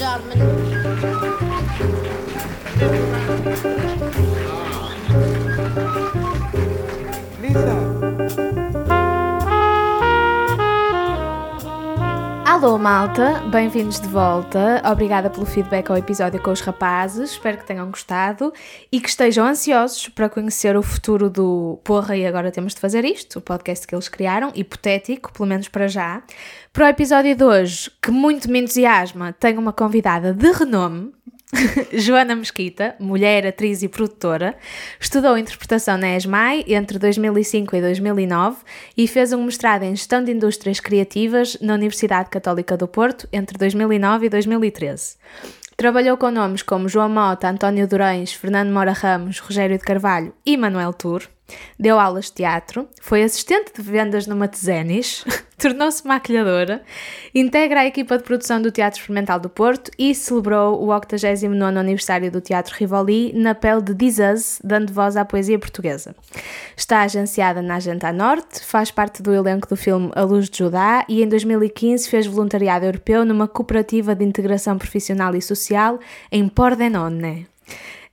Germany. Alô malta, bem-vindos de volta. Obrigada pelo feedback ao episódio com os rapazes. Espero que tenham gostado e que estejam ansiosos para conhecer o futuro do Porra e agora temos de fazer isto, o podcast que eles criaram, hipotético, pelo menos para já. Para o episódio de hoje, que muito me entusiasma, tenho uma convidada de renome, Joana Mesquita, mulher, atriz e produtora, estudou interpretação na ESMAI entre 2005 e 2009 e fez um mestrado em Gestão de Indústrias Criativas na Universidade Católica do Porto entre 2009 e 2013. Trabalhou com nomes como João Mota, António Durães, Fernando Mora Ramos, Rogério de Carvalho e Manuel Tour. Deu aulas de teatro, foi assistente de vendas numa Tezenis, tornou-se maquilhadora, integra a equipa de produção do Teatro Experimental do Porto e celebrou o 89º aniversário do Teatro Rivoli na pele de Us, dando voz à poesia portuguesa. Está agenciada na Agenda Norte, faz parte do elenco do filme A Luz de Judá e em 2015 fez voluntariado europeu numa cooperativa de integração profissional e social em Pordenone.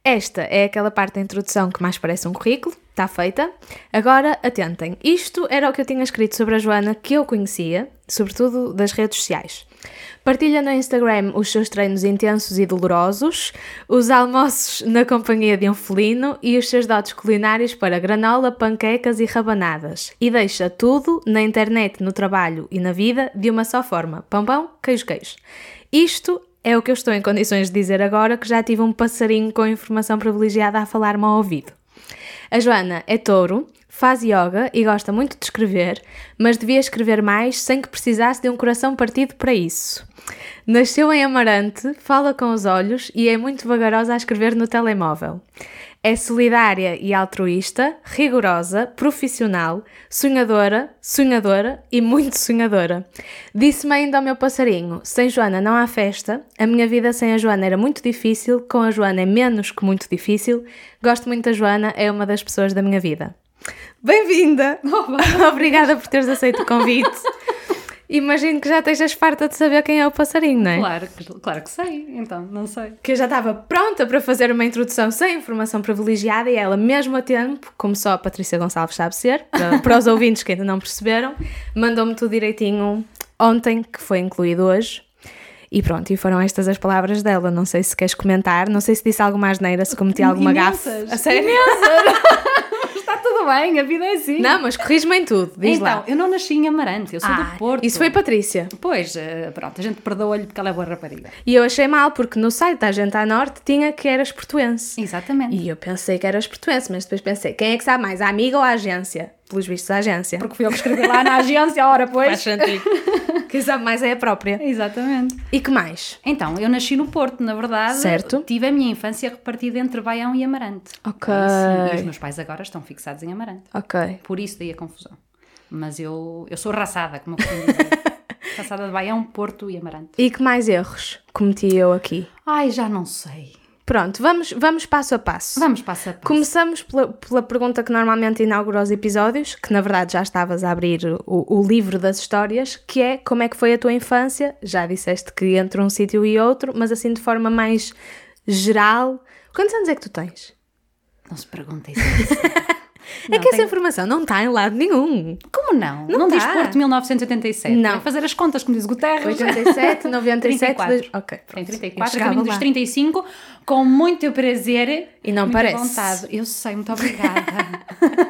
Esta é aquela parte da introdução que mais parece um currículo, está feita. Agora, atentem, isto era o que eu tinha escrito sobre a Joana que eu conhecia, sobretudo das redes sociais. Partilha no Instagram os seus treinos intensos e dolorosos, os almoços na companhia de um felino e os seus dotes culinários para granola, panquecas e rabanadas. E deixa tudo na internet, no trabalho e na vida de uma só forma: pão, pão, queijo, queijo. Isto é o que eu estou em condições de dizer agora que já tive um passarinho com informação privilegiada a falar-me ao ouvido. A Joana é touro, faz yoga e gosta muito de escrever, mas devia escrever mais sem que precisasse de um coração partido para isso. Nasceu em Amarante, fala com os olhos e é muito vagarosa a escrever no telemóvel. É solidária e altruísta, rigorosa, profissional, sonhadora, sonhadora e muito sonhadora. Disse-me ainda ao meu passarinho: sem Joana não há festa, a minha vida sem a Joana era muito difícil, com a Joana é menos que muito difícil. Gosto muito da Joana, é uma das pessoas da minha vida. Bem-vinda! Obrigada por teres aceito o convite. Imagino que já estejas farta de saber quem é o passarinho, não é? Claro, que- claro que sei, então, não sei. que eu já estava pronta para fazer uma introdução sem informação privilegiada e ela, mesmo a tempo, como só a Patrícia Gonçalves sabe ser, para, para os ouvintes que ainda não perceberam, mandou-me tudo direitinho ontem, que foi incluído hoje. E pronto, e foram estas as palavras dela. Não sei se queres comentar, não sei se disse alguma asneira, se cometi alguma gafe. A sério? Bem, a vida é assim. Não, mas corrige-me em tudo, diz então, lá. eu não nasci em Amarante, eu sou Ah, do Porto. Isso foi Patrícia. Pois, eh, pronto, a gente perdoa-lhe porque ela é boa rapariga. E eu achei mal, porque no site da Agente à Norte tinha que eras portuense. Exatamente. E eu pensei que eras portuense, mas depois pensei, quem é que sabe mais, a amiga ou a agência? Pelos vistos, a agência. Porque fui eu que escrevi lá na agência, ora, pois. Quem sabe mais é a própria. Exatamente. E que mais? Então, eu nasci no Porto, na verdade. Certo. Tive a minha infância repartida entre Baião e Amarante. Ok. Sim, e os meus pais agora estão fixados em Amarante. Ok. Por isso daí a confusão. Mas eu, eu sou raçada, como eu raçada de Baião, Porto e Amarante. E que mais erros cometi eu aqui? Ai, já não sei. Pronto, vamos, vamos passo a passo. Vamos passo a passo. Começamos pela, pela pergunta que normalmente inaugura os episódios, que na verdade já estavas a abrir o, o livro das histórias, que é como é que foi a tua infância? Já disseste que entre um sítio e outro, mas assim de forma mais geral. Quantos anos é que tu tens? Não se perguntem isso. é que essa informação não está em lado nenhum. Como não? Não Não, diz dá. Porto 1987. Não. É fazer as contas, como diz Guterres. 87, 97, 34. dois- ok. Tem pronto. 34, Eu a chegava caminho dos lá. 35, com muito prazer E não parece. vontade. Eu sei, muito obrigada.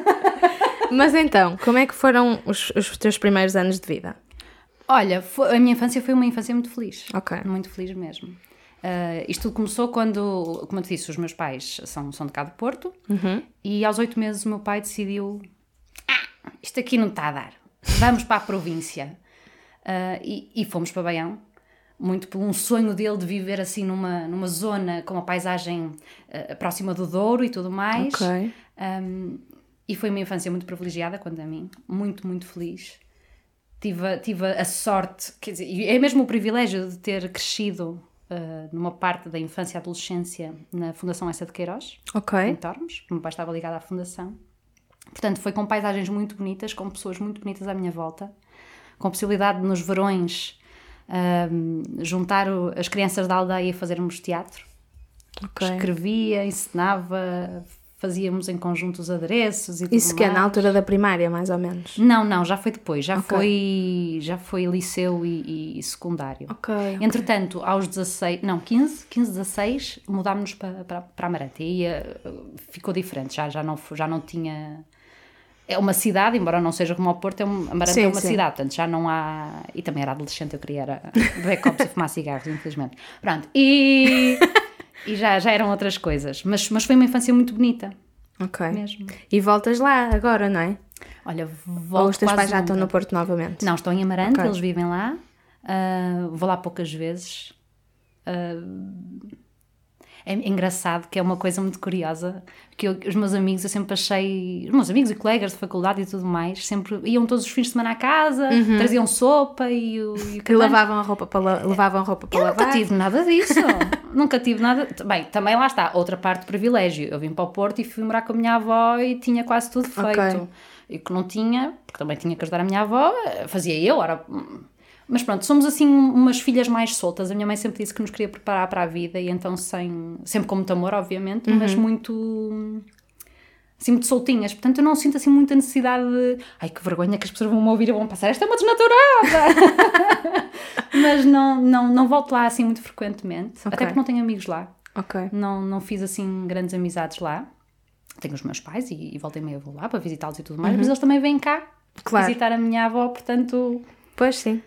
Mas então, como é que foram os, os teus primeiros anos de vida? Olha, foi- a minha infância foi uma infância muito feliz. Ok. Muito feliz mesmo. Ah, isto tudo começou quando, como eu te disse, os meus pais são, são de cá do Porto Uhum. e aos oito meses o meu pai decidiu: ah, isto aqui não está a dar, vamos para a província. Ah, e, e fomos para Baião, muito por um sonho dele de viver assim numa, numa zona com uma paisagem ah, próxima do Douro e tudo mais. Ok. Um, e foi uma infância muito privilegiada quanto a mim, muito, muito feliz. Tive, a- tive a sorte, quer dizer, é mesmo o privilégio de ter crescido uh, numa parte da infância e adolescência na Fundação Essa de Queiroz, em Ok. Tormes. O meu pai estava ligado à fundação. Portanto, foi com paisagens muito bonitas, com pessoas muito bonitas à minha volta, com a possibilidade de, nos verões ahm, juntar o- as crianças da aldeia e fazermos teatro. Ok. Escrevia, ensinava, fazíamos em conjunto os adereços e tudo Isso que é na altura da primária, mais ou menos. Não, não, já foi depois, já, Ok. foi, já foi liceu e, e secundário. Ok. Entretanto, aos 16, não, 15, 15, 16, mudámos-nos para, para, para Amarante. E eh, ficou diferente, já, já, não, já não tinha. É uma cidade, embora não seja como ao Porto, é um, Amarante Sim, é uma sim. cidade, portanto já não há. E também era adolescente, eu queria era beber copos e fumar cigarros, infelizmente. Pronto, e, e já, já eram outras coisas. Mas, mas foi uma infância muito bonita, Ok. mesmo. E voltas lá agora, não é? Olha, volto Ou os teus pais já estão nunca. no Porto novamente? Não, estão em Amarante, Ok. eles vivem lá. Ah, vou lá poucas vezes. Ah, é engraçado que é uma coisa muito curiosa, que eu- os meus amigos, eu sempre achei, os meus amigos e colegas de faculdade e tudo mais, sempre iam todos os fins de semana à casa, traziam sopa e o, e o Uhum. E lavavam a roupa para, levavam roupa para Eu lavar? nunca tive nada disso. nunca tive nada. Bem, também lá está, outra parte do privilégio. Eu vim para o Porto e fui morar com a minha avó e tinha quase tudo feito. Ok. E o que não tinha, porque também tinha que ajudar a minha avó, fazia eu. Ora. Mas pronto, somos assim umas filhas mais soltas. A minha mãe sempre disse que nos queria preparar para a vida e então sem, sempre com muito amor, obviamente, mas Uhum. muito assim muito soltinhas, portanto eu não sinto assim muita necessidade de ai que vergonha que as pessoas vão me ouvir e vão passar, esta é uma desnaturada mas não, não, não volto lá assim muito frequentemente, Ok. até porque não tenho amigos lá Ok. não, não fiz assim grandes amizades lá tenho os meus pais e, e volta e meia vou lá para visitá-los e tudo mais, mas eles também vêm cá Uhum. Claro. visitar a minha avó, portanto Pois sim.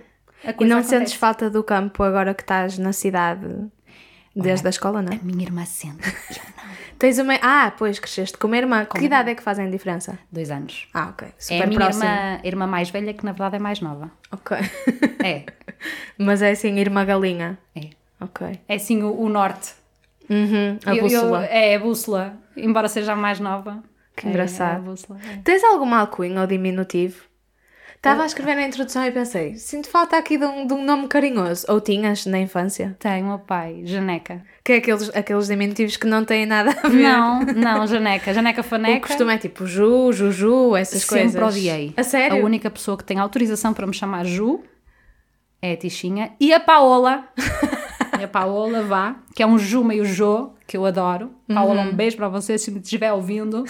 E não acontece. sentes falta do campo agora que estás na cidade desde a escola, não? a minha irmã sente, eu Tens uma. Ah, pois cresceste com uma irmã. Que idade é que fazem diferença? dois anos Ah, ok. é Super a minha próximo. irmã, irmã mais velha que na verdade é mais nova Ok. é, Mas é assim, irmã galinha. é Ok. é assim o, o norte Uhum, a Eu- eu- bússola. é a bússola, embora seja a mais nova. Que É- engraçado. é a bússola, é. Tens alguma alcunha ou diminutivo? Estava a escrever na introdução e pensei, sinto falta aqui de um, de um nome carinhoso. Ou tinhas na infância? Tem o meu pai, Janeca. Que é aqueles, aqueles diminutivos que não têm nada a ver. Não, não, Janeca. Janeca O Faneca. costume é tipo Ju, Juju, essas Sempre coisas. odiei. A sério? A única pessoa que tem autorização para me chamar Ju é a Tichinha e a Paola. e a Paola vá, que é um Ju meio Jo, que eu adoro. Paola, Uhum. um beijo para você se me estiver ouvindo.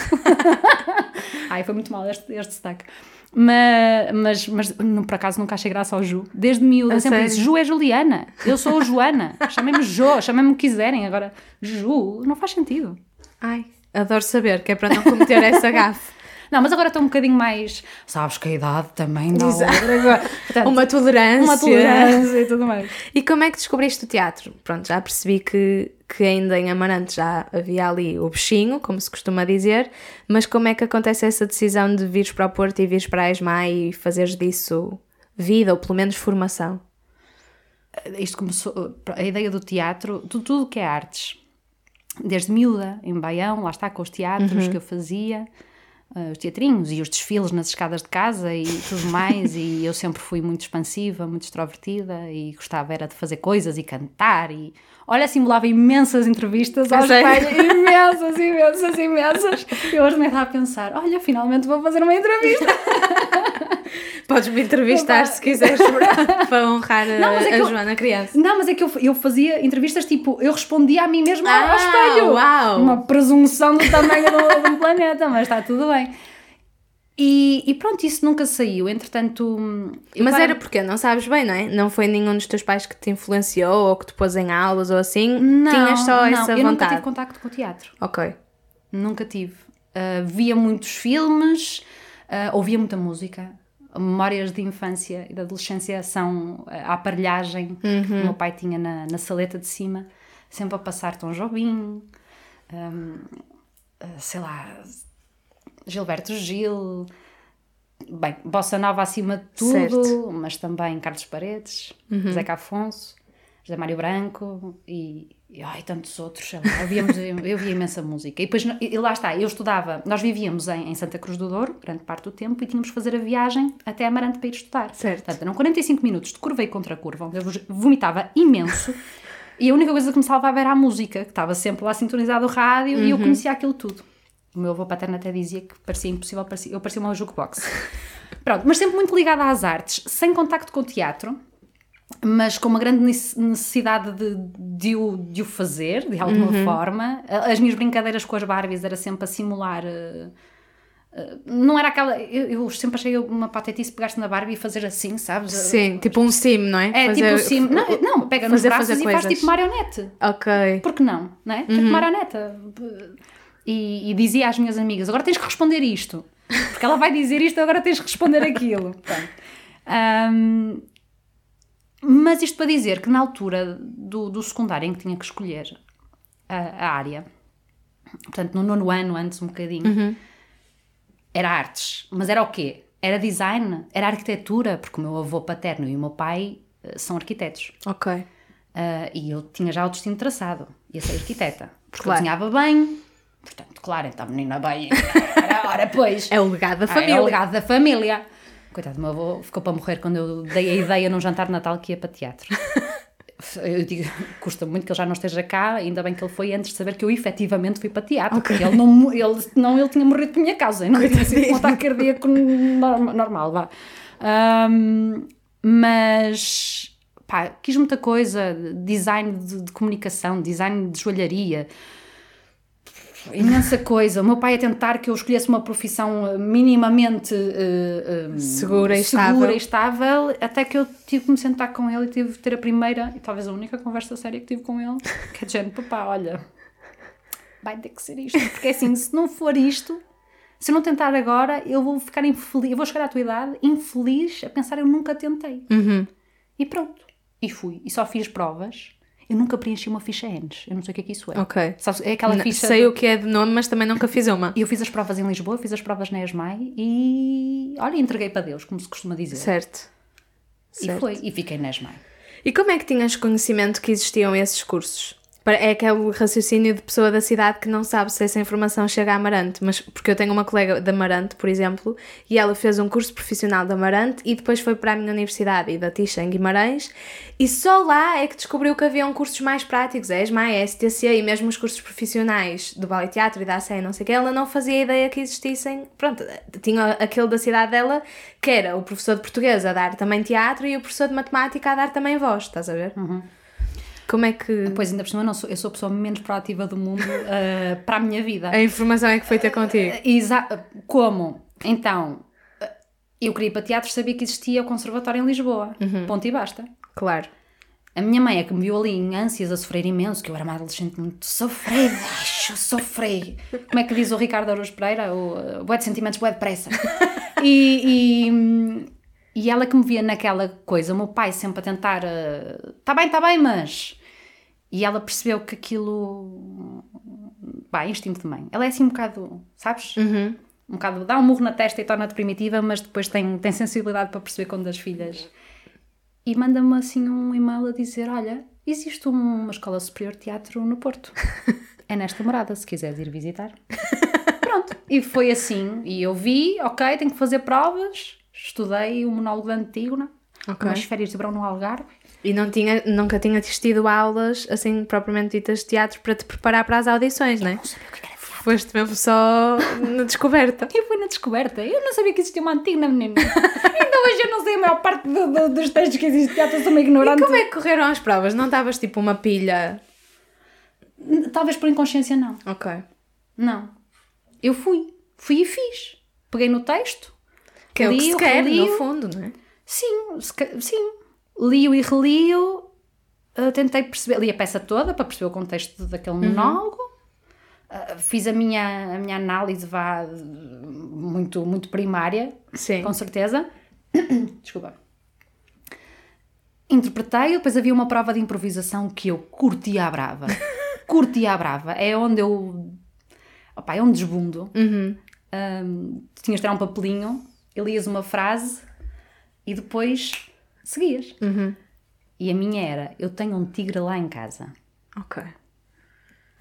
Ai, foi muito mal este, este destaque. Mas, mas, mas não, por acaso nunca achei graça ao Ju. Desde miúda, eu sempre sério? disse: Ju é Juliana, eu sou a Joana. Chamem-me Jo, chamem-me o que quiserem. Agora, Ju, não faz sentido. Ai, adoro saber, que é para não cometer essa gafe. Não, mas agora estou um bocadinho mais. Sabes que a idade também dá outra. Portanto, Uma tolerância. uma tolerância e tudo mais. E como é que descobriste o teatro? Pronto, já percebi que, que ainda em Amarante já havia ali o bichinho, como se costuma dizer, mas como é que acontece essa decisão de vires para o Porto e vires para a ESMA e fazeres disso vida, ou pelo menos formação? Isto começou. A ideia do teatro, tudo, tudo que é artes. Desde miúda, em Baião, lá está com os teatros que eu fazia, eh, os teatrinhos e os desfiles nas escadas de casa e tudo mais. e eu sempre fui muito expansiva, muito extrovertida e gostava era de fazer coisas e cantar. E olha, simulava imensas entrevistas aos sério? pais, imensas, imensas, imensas. E hoje me estava a pensar: olha, finalmente vou fazer uma entrevista. Podes-me entrevistar Opa. se quiseres para, honrar a, Não, é a eu- Joana criança. Não, mas é que eu, eu fazia entrevistas tipo, eu respondia a mim mesma Ah, ao espelho. uau. Uma presunção do tamanho do, do planeta, mas está tudo bem. E, e pronto, isso nunca saiu. Entretanto. eu Mas claro- era porque não sabes bem, não é? Não foi nenhum dos teus pais que te influenciou ou que te pôs em aulas ou assim? Não, Tinhas só não, essa eu nunca vontade? tive contacto com o teatro. Ok. Nunca tive. Ah, via muitos filmes, ah, ouvia muita música. Memórias de infância e de adolescência são a aparelhagem que o meu pai tinha na, na saleta de cima, sempre a passar Tom Jobim, hum, ah, sei lá, Gilberto Gil, bem, Bossa Nova acima de tudo, Certo. mas também Carlos Paredes, Zeca Afonso, José Mário Branco e, e ai, tantos outros, sei lá, ouvíamos, eu via imensa música. E depois, e lá está, eu estudava, nós vivíamos em, em Santa Cruz do Douro, grande parte do tempo, e tínhamos que fazer a viagem até Amarante para ir estudar. Certo. Portanto, eram 45 minutos de curva e contra curva, onde eu vomitava imenso. E a única coisa que me salvava era a música, que estava sempre lá sintonizado o rádio e eu conhecia aquilo tudo. O meu avô paterno até dizia que parecia impossível, parecia, eu parecia uma jukebox. Pronto, mas sempre muito ligada às artes, sem contacto com o teatro. Mas com uma grande nece- necessidade de, de, o, de o fazer, de alguma forma. A- As minhas brincadeiras com as Barbies era sempre a simular. eh, eh, não era aquela. Eu, eu sempre achei uma patetice pegaste na Barbie e fazer assim, sabes? Sim, tipo um sim, não é? É Fazer- tipo assim. Não, não pega nos fazer- braços fazer e faz coisas. tipo marionete. Ok. Por que não? não é? Tipo marioneta. E, e dizia às minhas amigas: agora tens que responder isto. Porque ela vai dizer isto, agora tens que responder aquilo. Pronto. Ahm, mas isto para dizer que na altura do, do secundário em que tinha que escolher a, a área, portanto no nono ano, antes um bocadinho, era artes. Mas era o quê? Era design, era arquitetura, porque o meu avô paterno e o meu pai eh, são arquitetos. Ok. Ah, e eu tinha já o destino traçado, ia ser arquiteta. Porque Claro. eu desenhava bem, portanto, claro, então a menina bem, era hora, pois. É o legado da Ah, família. É o legado da família. Coitado do meu avô, ficou para morrer quando eu dei a ideia num jantar de Natal que ia para teatro. Eu digo, custa muito que ele já não esteja cá, ainda bem que ele foi antes de saber que eu efetivamente fui para teatro, Ok. porque ele não, ele, não, ele tinha morrido por minha causa, não tinha sido um ataque cardíaco norm- normal, vá. Ahm, mas, pá, quis muita coisa, design de, de comunicação, design de joalharia, imensa coisa. O meu pai a tentar que eu escolhesse uma profissão minimamente eh, Segura e segura estável. e estável, até que eu tive que me sentar com ele e tive que ter a primeira e talvez a única conversa séria que tive com ele, que é de género, papá, olha, vai ter que ser isto, porque assim, se não for isto, se eu não tentar agora, eu vou ficar infeliz, eu vou chegar à tua idade infeliz a pensar eu nunca tentei. Uhum. E pronto. E fui. E só fiz provas. Eu nunca preenchi uma ficha ENS. Eu não sei o que é que isso é. Ok. Sabes, é aquela ficha. Sei o que é de nome, mas também nunca fiz uma. E eu fiz as provas em Lisboa, fiz as provas na ESMAI e. Olha, entreguei para Deus, como se costuma dizer. Certo. E Certo. foi. E fiquei na ESMAI. E como é que tinhas conhecimento que existiam esses cursos? É aquele raciocínio de pessoa da cidade que não sabe se essa informação chega a Amarante, mas porque eu tenho uma colega de Amarante, por exemplo, e ela fez um curso profissional de Amarante e depois foi para a minha universidade e da Tixa em Guimarães e só lá é que descobriu que haviam cursos mais práticos, a ESMA, a STC e mesmo os cursos profissionais do Ballet Teatro e da ACE, não sei o que, ela não fazia ideia que existissem, pronto, tinha aquele da cidade dela que era o professor de português a dar também teatro e o professor de matemática a dar também voz, estás a ver? Como é que Pois ainda por cima, eu não sou, eu sou a pessoa menos proativa do mundo eh, para a minha vida. a informação é que foi ter contigo? Exa Como? Então, eh, eu queria ir para teatro, sabia que existia o Conservatório em Lisboa. Ponto e basta. Claro. A minha mãe é que me viu ali em ânsias a sofrer imenso, que eu era uma adolescente muito sofrida, bicho, sofri. Como é que diz o Ricardo Araújo Pereira? O uh, bué de sentimentos, bué de pressa. E, e, e ela que me via naquela coisa, o meu pai sempre a tentar, está bem, está bem, mas... E ela percebeu que aquilo... Pá, instinto de mãe. Ela é assim um bocado, sabes? Um bocado, dá um murro na testa e torna-te primitiva, mas depois tem, tem sensibilidade para perceber quando as filhas e manda-me assim um e-mail a dizer: Olha, existe uma escola superior de teatro no Porto. É nesta morada, se quiseres ir visitar. Pronto. E foi assim. E eu vi, ok, tenho que fazer provas. Estudei o monólogo da Antígona. Ok. Umas férias de verão no Algarve. E não tinha, nunca tinha tido aulas, assim, propriamente ditas de teatro para te preparar para as audições, não é? Não sabia o que era teatro. Foste mesmo só na descoberta. Eu fui na descoberta. Eu não sabia que existia uma Antígona, menina. Ainda hoje eu não sei a maior parte do- do- dos textos que existe de teatro. Eu sou uma E ignorante. como é que correram as provas? Não estavas tipo uma pilha? Talvez por inconsciência, não. Ok. Não. Eu fui. Fui e fiz. Peguei no texto. Que é o que se quer, no fundo, não é? Sim, sim. Li-o e reli-o. tentei perceber, li a peça toda para perceber o contexto daquele monólogo. Uh, fiz a minha, a minha análise vá, muito, muito primária, Sim. com certeza. Desculpa. Interpretei, depois havia uma prova de improvisação que eu curtia à brava. curtia à brava. É onde eu. Opa, é um desbundo. Uhum. Um, tinhas de tirar um papelinho, e lias uma frase e depois seguias. Uhum. E a minha era: Eu tenho um tigre lá em casa. Ok.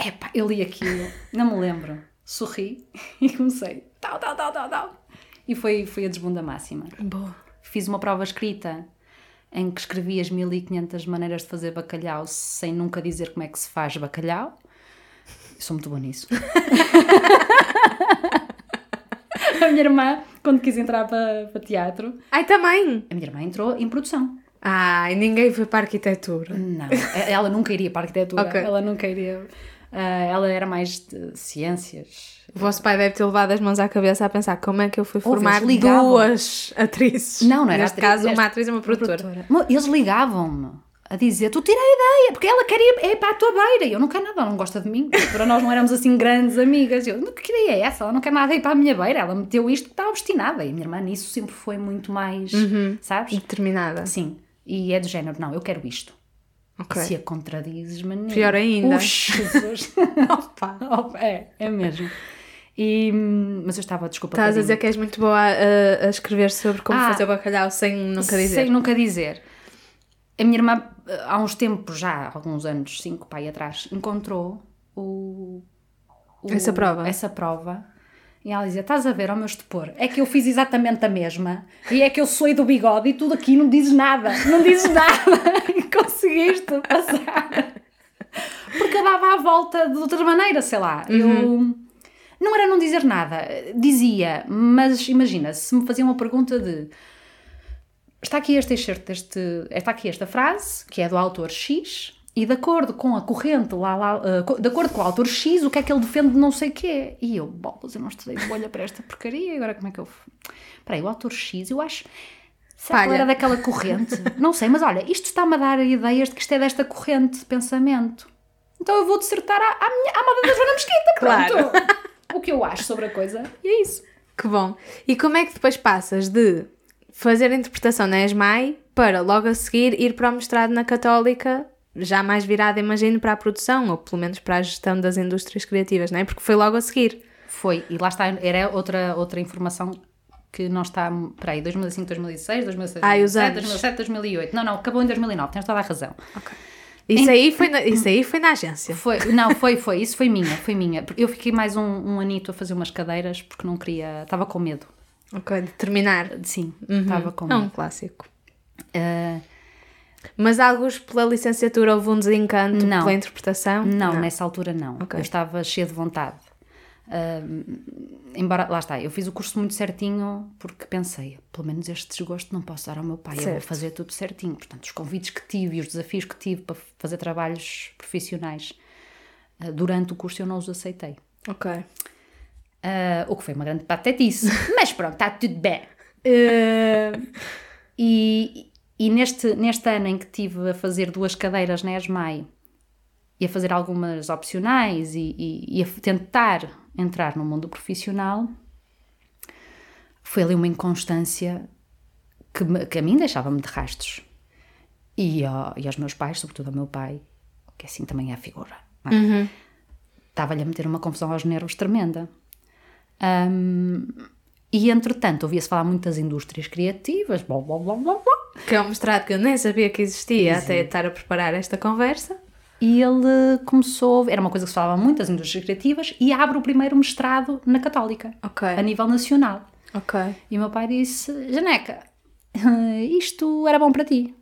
Epá, eu li aquilo, não me lembro. Sorri e comecei. Tal, tal, tal, tal, tal. E foi, foi a desbunda máxima. Boa. Fiz uma prova escrita em que escrevi as 1500 maneiras de fazer bacalhau sem nunca dizer como é que se faz bacalhau. Eu sou muito boa nisso. a minha irmã, quando quis entrar para, para teatro, Ai, também! a minha irmã entrou em produção. Ah, e ninguém foi para a arquitetura. Não, ela nunca iria para a arquitetura. Ok. Ela nunca iria. ah, ela era mais de ciências. O vosso pai deve ter levado as mãos à cabeça a pensar como é que eu fui formar duas atrizes. Não, não era Neste atriz, caso, uma atriz e uma produtora. Mas Eles ligavam-me a dizer: Tu tira a ideia, porque ela quer ir, é ir para a tua beira. E eu não quero nada, ela não gosta de mim. Para nós não éramos assim grandes amigas. Eu, "Mas que ideia é essa? Ela não quer nada ir para a minha beira. Ela meteu isto está obstinada. E a minha irmã nisso sempre foi muito mais, sabes? Determinada. Sim. E é do género: Não, eu quero isto. Ok. Se a contradizes, menino. Pior ainda. Ux, Jesus. Opa. Opa, é, é mesmo. E, mas eu estava, desculpa. Estás a dizer que és muito boa a, a escrever sobre como Ah. fazer bacalhau sem nunca dizer. Sem nunca dizer. A minha irmã, há uns tempos já, alguns anos, cinco pai atrás, encontrou o, o- Essa prova. Essa prova. E ela dizia: Estás a ver ao meu estupor? É que eu fiz exatamente a mesma. E é que eu sou do bigode e tudo aqui não dizes nada. Não dizes nada. E conseguiste passar. Porque eu dava a volta de outra maneira, sei lá. Eu. Não era não dizer nada. Dizia, mas imagina, se me faziam uma pergunta de está aqui este excerto deste, está aqui esta frase, que é do autor X, e de acordo com a corrente lá, lá eh, de acordo com o autor X, o que é que ele defende de não sei quê. E eu, bolas, eu não estudei de bolha para esta porcaria, agora como é que eu... Espera aí, o autor X, eu acho... Será que era daquela corrente? não sei, mas olha, isto está-me a dar ideias de que isto é desta corrente de pensamento. Então eu vou dissertar à, à, minha, à moda da Joana Mesquita. Claro. o que eu acho sobre a coisa, e é isso. Que bom. E como é que depois passas de fazer a interpretação na ESMAI para logo a seguir ir para o mestrado na Católica, já mais virada, imagino, para a produção, ou pelo menos para a gestão das indústrias criativas, não é? Porque foi logo a seguir. Foi, e lá está, era outra, outra informação que não está, peraí, 2005, 2006, 2006, Ah, e os 2007, anos. 2007, 2008. Não, não, acabou em 2009, tens toda a razão. Isso, aí, foi na, isso aí foi na agência. Foi, não, foi, foi, isso foi minha, foi minha. Eu fiquei mais um, um anito a fazer umas cadeiras porque não queria, estava com medo. Ok, de terminar. Sim, estava com É um clássico. Ah, Mas alguns pela licenciatura houve um desencanto Não. pela interpretação? Não, nessa altura não. Ok. Eu estava cheia de vontade. Ahm, embora, lá está, eu fiz o curso muito certinho porque pensei, pelo menos este desgosto não posso dar ao meu pai, eu vou Certo. fazer tudo certinho. Portanto, os convites que tive e os desafios que tive para fazer trabalhos profissionais ah, durante o curso eu não os aceitei. Ok. Ah, o que foi uma grande patetice. Mas pronto, está tudo bem. Ah, e e neste, neste ano em que tive a fazer duas cadeiras na ESMAI e a fazer algumas opcionais e, e- e a tentar entrar no mundo profissional, foi ali uma inconstância que, me- que a mim deixava-me de rastros. E, ao- e aos meus pais, sobretudo ao meu pai, que assim também é a figura. é? Estava-lhe a meter uma confusão aos nervos tremenda. Ahm, e entretanto, ouvia-se falar muito das indústrias criativas, blá blá blá blá blá. Que é um mestrado que eu nem sabia que existia até estar a preparar esta conversa. E ele começou, era uma coisa que se falava muito das indústrias criativas, e abre o primeiro mestrado na Católica, Ok. a nível nacional. E o meu pai disse: Janeca, isto era bom para ti.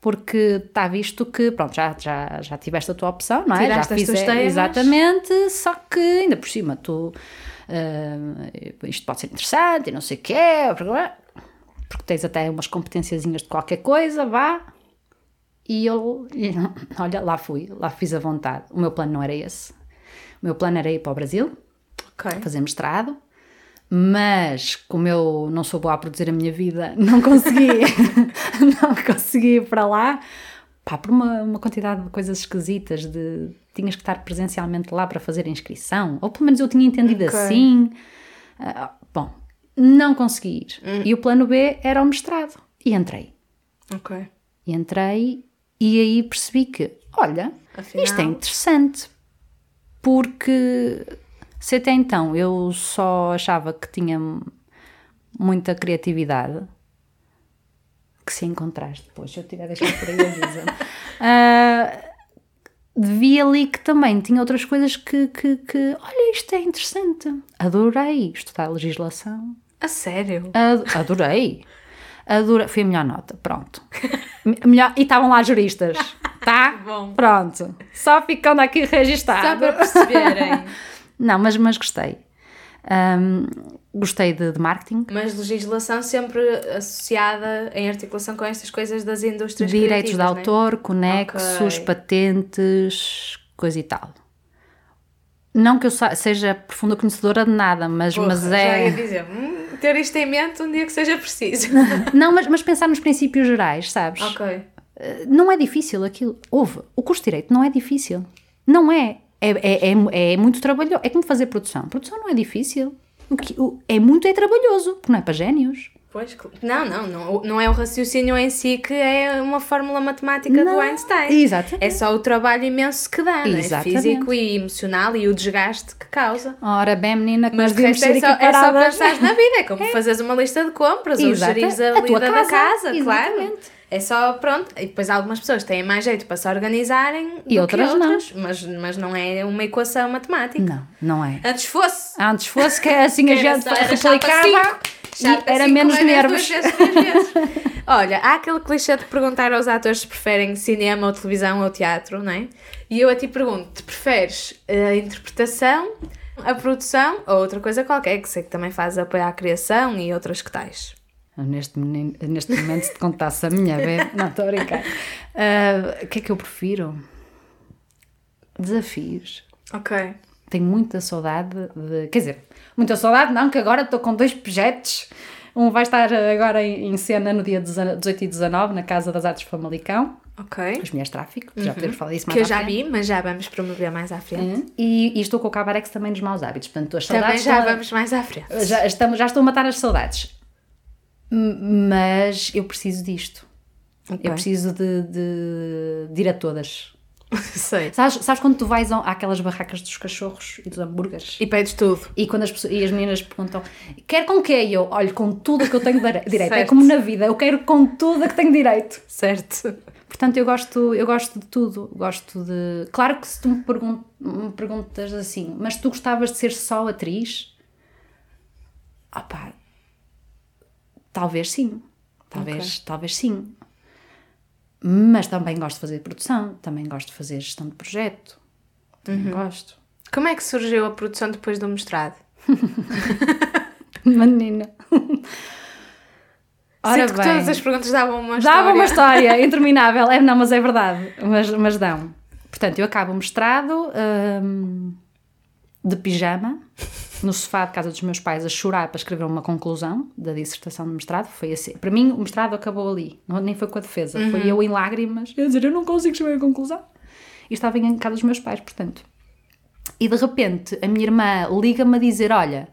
Porque está visto que, pronto, já, já, já tiveste a tua opção, não é? Tiraste já as tuas temas. Exatamente, só que ainda por cima tu. Ah, isto pode ser interessante e não sei o quê, porque porque tens até umas competenciazinhas de qualquer coisa, vá. E eu, olha, lá fui, lá fiz a vontade. O meu plano não era esse. O meu plano era ir para o Brasil, Ok. fazer mestrado, mas como eu não sou boa a produzir a minha vida, não consegui, não consegui ir para lá, pá, por uma, uma quantidade de coisas esquisitas, de tinhas que estar presencialmente lá para fazer a inscrição, ou pelo menos eu tinha entendido Ok. assim. Ah, bom, não consegui ir. E o plano B era o mestrado. E entrei. Ok. E entrei e aí percebi que, olha, Afinal- isto é interessante. Porque se até então eu só achava que tinha muita criatividade, que se encontraste depois, se eu tiver deixado por aí avisa Ah, vi ali que também tinha outras coisas que, que, que, olha, isto é interessante. Adorei estudar legislação. A sério? Ad- Adorei. Adorei. Foi a melhor nota, pronto. Me- melhor... E estavam lá juristas, tá? Bom. Pronto. Só ficando aqui registado. Só para perceberem. Não, mas, mas gostei. Um, gostei de, de, marketing. Mas legislação sempre associada em articulação com estas coisas das indústrias Direitos de né? autor, conexos, okay. patentes, coisa e tal. Não que eu seja profunda conhecedora de nada, mas, Porra, mas é. Já ia dizer, hum, ter isto em mente um dia que seja preciso. não, mas, mas pensar nos princípios gerais, sabes? Ok. Não é difícil aquilo. Houve. O curso de Direito não é difícil. Não é. É, é, é, é muito trabalhoso. É como fazer produção. Produção não é difícil. O que, o, é muito é trabalhoso, porque não é para génios. Pois, não, não, não, não é o raciocínio em si que é uma fórmula matemática não, do Einstein. Exatamente. É só o trabalho imenso que dá, né? físico e emocional e o desgaste que causa. Ora bem, menina, que mas devíamos é só, é só pensar na vida, é como É. fazeres uma lista de compras Exato. ou gerires a, A tua lida da casa, casa, claro. É só, pronto, e depois algumas pessoas têm mais jeito para se organizarem E outras que não. outras, Mas, mas não é uma equação matemática. Não, não é. Antes fosse. Antes fosse que assim a Era gente replicava era menos nervos. vezes, vezes. Olha, há aquele clichê de perguntar aos atores se preferem cinema ou televisão ou teatro, não é? E eu a ti pergunto, te preferes a interpretação, a produção ou outra coisa qualquer, que sei que também faz apoio à criação e outras que tais? Neste, neste momento, se te contasse a minha vez, não estou a brincar. Ah, O que é que eu prefiro? Desafios. Ok. Tenho muita saudade de. Quer dizer, muita saudade, não, que agora estou com dois projetos. Um vai estar agora em cena no dia 18 e 19 na Casa das Artes Famalicão, Ok. as mulheres tráfico, já podemos falar disso mais Que eu já vi, mas já vamos promover mais à frente. Hum, E, e estou com o Cabarex também nos maus hábitos, portanto, as Também saudades. já estão- vamos mais à frente. já, estamos, já estou a matar as saudades. Mas eu preciso disto. Ok. Eu preciso de, de, de ir a todas. Sei. Sabes, sabes quando tu vais àquelas barracas dos cachorros e dos hambúrgueres? E pedes tudo. E quando as, pessoas, e as meninas perguntam, quer com quê? E eu, olho, com tudo que eu tenho dire- direito. É como na vida, eu quero com tudo a que tenho direito. Certo. Portanto, eu gosto, eu gosto de tudo. Gosto de. Claro que se tu me, pergun- me perguntas assim, mas tu gostavas de ser só atriz? Opá, talvez sim. Talvez, talvez sim. Mas também gosto de fazer produção, também gosto de fazer gestão de projeto. Também gosto. Como é que surgiu a produção depois do mestrado? Menina. Ora Sinto que bem. todas as perguntas davam uma história. Dava uma história interminável. É, não, mas é verdade. Mas, mas dão. Portanto, eu acabo o mestrado hum, de pijama, no sofá de casa dos meus pais, a chorar para escrever uma conclusão da dissertação de mestrado. Foi assim. Para mim, o mestrado acabou ali. Não, nem foi com a defesa. Foi eu em lágrimas. Eu dizer, eu não consigo escrever a conclusão. E estava em casa dos meus pais, portanto. E de repente, a minha irmã liga-me a dizer: Olha,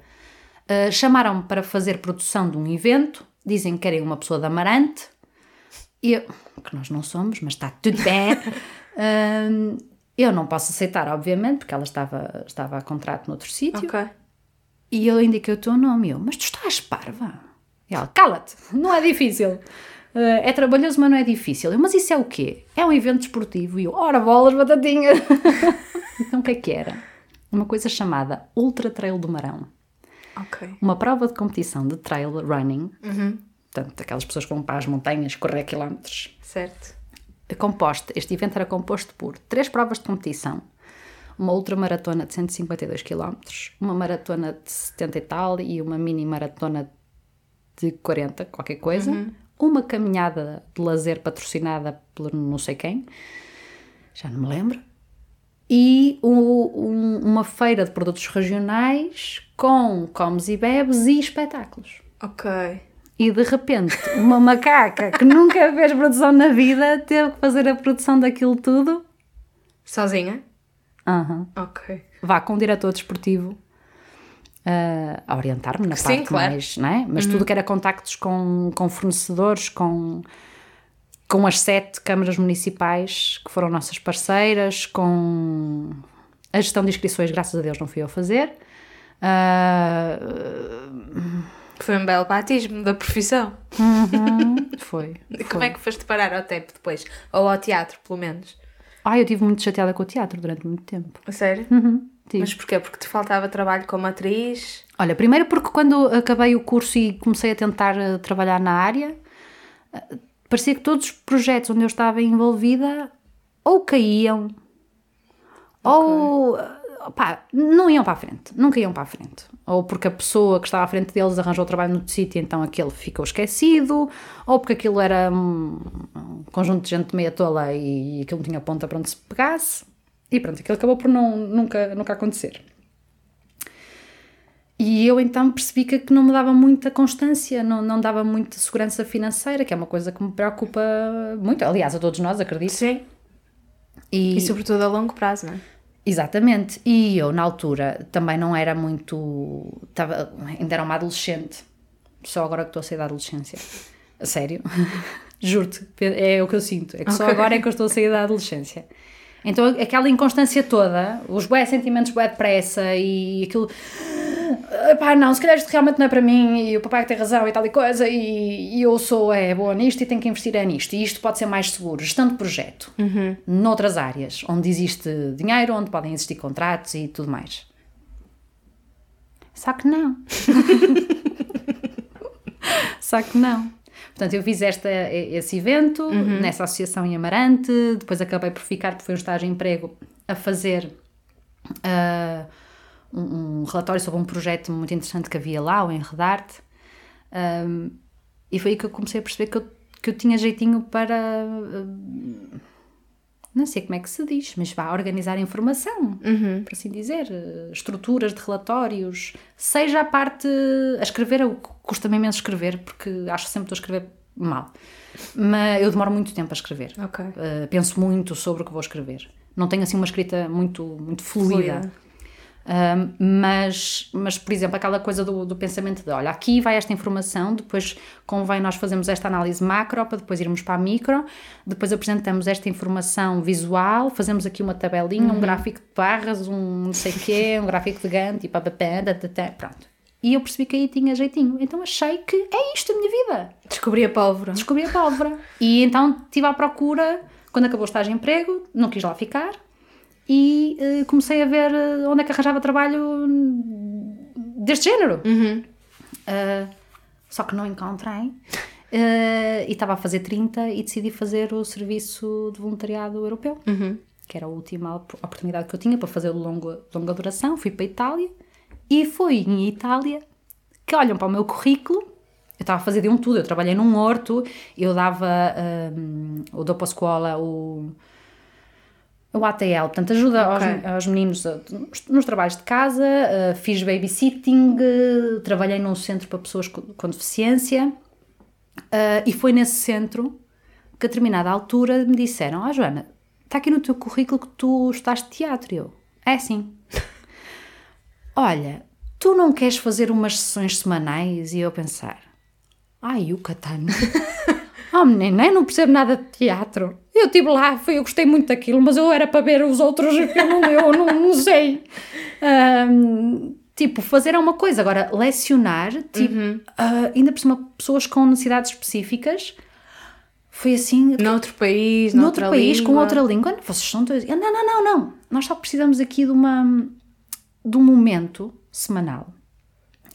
Uh, chamaram-me para fazer produção de um evento, dizem que querem uma pessoa de Amarante, e eu, que nós não somos, mas está tudo bem. Eu não posso aceitar, obviamente, porque ela estava, estava a contrato noutro sítio, Ok. E eu indiquei o teu nome, eu, mas tu estás parva? E ela, cala-te, não é difícil. Uh, é trabalhoso, mas não é difícil. Eu, mas isso é o quê? É um evento desportivo. E eu, ora bolas, batatinha. então o que é que era? Uma coisa chamada Ultra Trail do Marão Ok. uma prova de competição de trail running, portanto, aquelas pessoas que vão para as montanhas correr quilómetros, Certo. composto, este evento era composto por três provas de competição, uma ultramaratona de 152 km, uma maratona de 70 e tal e uma mini maratona de 40, qualquer coisa, uma caminhada de lazer patrocinada por não sei quem, já não me lembro, e o- um- uma feira de produtos regionais com comes e bebes e espetáculos. Ok. E de repente, uma macaca que nunca fez produção na vida teve que fazer a produção daquilo tudo. Sozinha? Aham. Ok. Vá com um diretor desportivo ah, a orientar-me na Sim, parte claro. mais, não é? Mas tudo que era contactos com, com fornecedores, com, com as sete câmaras municipais que foram nossas parceiras, com a gestão de inscrições, graças a Deus não fui eu a fazer. Ah, Foi um belo batismo da profissão. foi. Como é que foste parar ao tempo depois? Ou ao teatro, pelo menos? Ai, eu estive muito chateada com o teatro durante muito tempo. A sério? Uhum, tive. Mas porquê? Porque te faltava trabalho como atriz? Olha, primeiro porque quando acabei o curso e comecei a tentar eh, trabalhar na área, eh, parecia que todos os projetos onde eu estava envolvida ou caíam, ou, opá, não iam para a frente, nunca iam para a frente. Ou porque a pessoa que estava à frente deles arranjou trabalho no sítio, então aquele ficou esquecido, ou porque aquilo era um, um conjunto de gente meia tola e aquilo não tinha ponta para onde se pegasse. E pronto, aquilo acabou por não, nunca, nunca acontecer. E eu então percebi que, que não me dava muita constância, não, não dava muita segurança financeira, que é uma coisa que me preocupa muito. Aliás, a todos nós, acredito. Sim. E, E sobretudo a longo prazo, não é? Exatamente. E eu, na altura, também não era muito. Estava, ainda era uma adolescente. Só agora que estou a sair da adolescência. A sério. Juro-te. É o que eu sinto. É que só Ok. agora é que eu estou a sair da adolescência. Então, aquela inconstância toda, os bué sentimentos bué depressa e aquilo. Pá, não, se calhar isto realmente não é para mim e o papai tem razão e tal e coisa e, e eu sou é boa nisto e tenho que investir é nisto e isto pode ser mais seguro. Gestão de projeto noutras áreas, onde existe dinheiro, onde podem existir contratos e tudo mais. Só que não. Só que não. Portanto, eu fiz esta, esse evento nessa associação em Amarante, depois acabei por ficar, porque foi um estágio de emprego, a fazer ah, um, um relatório sobre um projeto muito interessante que havia lá, o Enredarte. Um, e foi aí que eu comecei a perceber que eu, que eu tinha jeitinho para. ah, não sei como é que se diz, mas vá organizar a informação, por assim dizer, eh, estruturas de relatórios, seja a parte a escrever, custa-me imenso escrever, porque acho que sempre estou a escrever mal. Mas eu demoro muito tempo a escrever. Ok. Uh, penso muito sobre o que vou escrever. Não tenho assim uma escrita muito, muito fluida. Fluida. Um, mas, mas, por exemplo, aquela coisa do, do pensamento de olha, aqui vai esta informação, depois convém nós fazermos esta análise macro para depois irmos para a micro, depois apresentamos esta informação visual, fazemos aqui uma tabelinha, um gráfico de barras, um não sei o quê, um gráfico de Gantt e papapá, pronto. E eu percebi que aí tinha jeitinho. Então achei que é isto a minha vida Descobri a pólvora. descobri a pólvora. E então estive à procura, quando acabou o estágio de emprego, não quis lá ficar e eh, comecei a ver eh, onde é que arranjava trabalho deste género. Eh, só que não encontrei. E estava a fazer 30 e decidi fazer o serviço de voluntariado europeu, que era a última op- oportunidade que eu tinha para fazer o longo, longa duração. Fui para a Itália e foi em Itália que olham para o meu currículo. Eu estava a fazer de um tudo. Eu trabalhei num horto, eu dava hum, o Dopo Scuola, o, o ATL, portanto, ajuda Ok. aos, aos meninos nos, nos trabalhos de casa, uh, fiz babysitting, uh, trabalhei num centro para pessoas com, com deficiência uh, e foi nesse centro que a determinada altura me disseram: Ah, Joana, está aqui no teu currículo que tu estás de teatro. Eu, é sim. Olha, tu não queres fazer umas sessões semanais? E eu pensar: Ai, o Catano. Oh menina, eu não percebo nada de teatro. Eu estive lá, foi, eu gostei muito daquilo, mas eu era para ver os outros, eu não, eu não, não sei. Ahm, tipo, fazer é uma coisa, agora lecionar, tipo, ah, ainda por cima pessoas com necessidades específicas, foi assim, Noutro país, noutro noutra país, com língua. outra língua. Vocês são dois. Não, não, não, não. Nós só precisamos aqui de uma de um momento semanal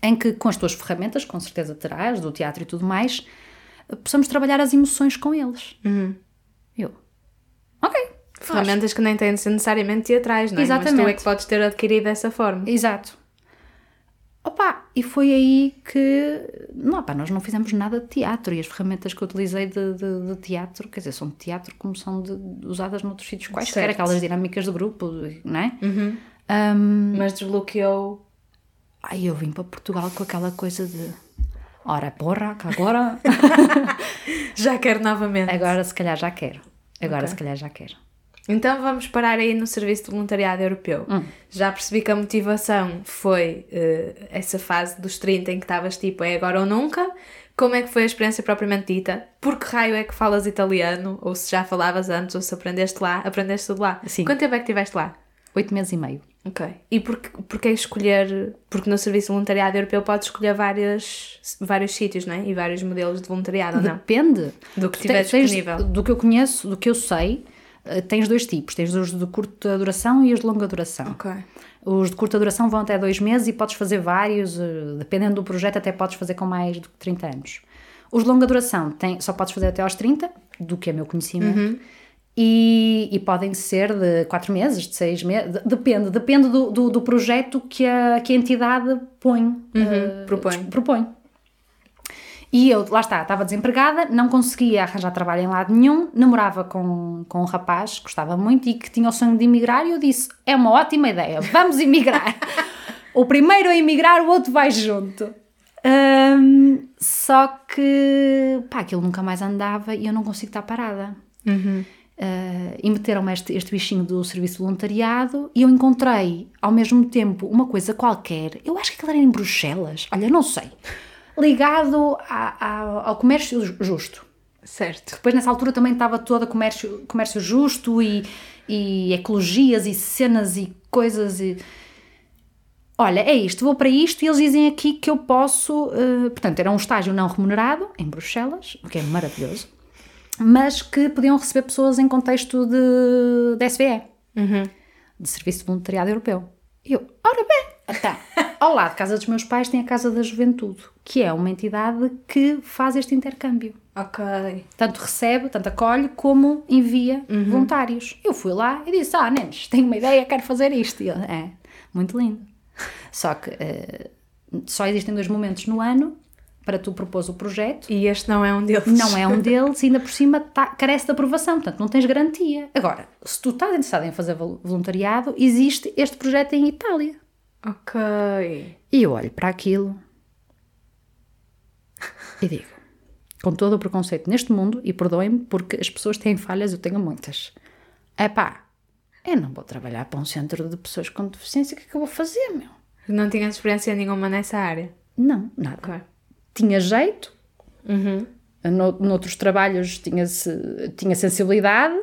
em que, com as tuas ferramentas, com certeza terás, do teatro e tudo mais, possamos trabalhar as emoções com eles. Uhum. Eu. Ok. faz. Ferramentas que nem têm de ser necessariamente teatrais, não é? Mas tu é Exatamente. que podes ter adquirido dessa forma. Exato. Opa, e foi aí que. Não, pá, nós não fizemos nada de teatro e as ferramentas que eu utilizei de, de- de teatro, quer dizer, são de teatro como são de- usadas noutros sítios quaisquer, aquelas dinâmicas de grupo, não é? Ahm, Mas desbloqueou. Ai, eu vim para Portugal com aquela coisa de. Ora, porra, que agora. Já quero novamente. agora se calhar já quero. Agora Ok. se calhar já quero. Então vamos parar aí no Serviço de Voluntariado Europeu. Hum. Já percebi que a motivação foi eh, essa fase dos 30 em que estavas tipo é agora ou nunca. Como é que foi a experiência propriamente dita? Por que raio é que falas italiano? Ou se já falavas antes, ou se aprendeste lá, aprendeste tudo lá? Sim. Quanto tempo é que estiveste lá? Oito meses e meio. Ok. E porquê, porquê escolher? Porque no Serviço de Voluntariado Europeu podes escolher várias, vários sítios, não é? E vários modelos de voluntariado, ou não? Depende. Do que tiver tens- disponível. Do que eu conheço, do que eu sei, eh, tens dois tipos. Tens os de curta duração e os de longa duração. Ok. Os de curta duração vão até dois meses e podes fazer vários, eh, dependendo do projeto, até podes fazer com mais que 30 anos. Os de longa duração tem, só podes fazer até aos 30, do que é meu conhecimento, E, e podem ser de quatro meses, de seis meses, de- depende, depende do, do, do projeto que a, que a entidade põe, eh, propõe. propõe. E eu, lá está, estava desempregada, não conseguia arranjar trabalho em lado nenhum, namorava com, com um rapaz que gostava muito e que tinha o sonho de emigrar, e eu disse: é uma ótima ideia, vamos emigrar. o primeiro a emigrar, o outro vai junto. Ahm, só que, pá, aquilo nunca mais andava e eu não consigo estar parada. Uh, e meteram-me este, este bichinho do serviço de voluntariado e eu encontrei ao mesmo tempo uma coisa qualquer, eu acho que aquilo era em Bruxelas, olha, não sei, ligado a- a- ao comércio ju- justo. Certo. Depois nessa altura também estava toda comércio, comércio justo e, e ecologias e cenas e coisas e... Olha, é isto, vou para isto e eles dizem aqui que eu posso... uh, portanto, era um estágio não remunerado em Bruxelas, o que é maravilhoso, mas que podiam receber pessoas em contexto de, de SVE, de Serviço de Voluntariado Europeu. E eu, ora bem, tá. ao lado da casa dos meus pais tem a Casa da Juventude, que é uma entidade que faz este intercâmbio Ok. tanto recebe, tanto acolhe, como envia voluntários. Eu fui lá e disse: Ah, nenes, tenho uma ideia, quero fazer isto. E ele, é, muito lindo. Só que eh, só existem dois momentos no ano para tu propor o projeto. E este não é um deles. Não é um deles e ainda por cima tá- carece de aprovação, portanto não tens garantia. Agora, se tu estás interessado em fazer vol- voluntariado, existe este projeto em Itália. Ok. E eu olho para aquilo e digo, com todo o preconceito neste mundo, e perdoem-me porque as pessoas têm falhas, eu tenho muitas. É pá, eu não vou trabalhar para um centro de pessoas com deficiência, o que é que eu vou fazer, meu? Não tinhas experiência nenhuma nessa área. Não, nada. Tinha jeito, Uhum. no, noutros trabalhos tinha, tinha sensibilidade,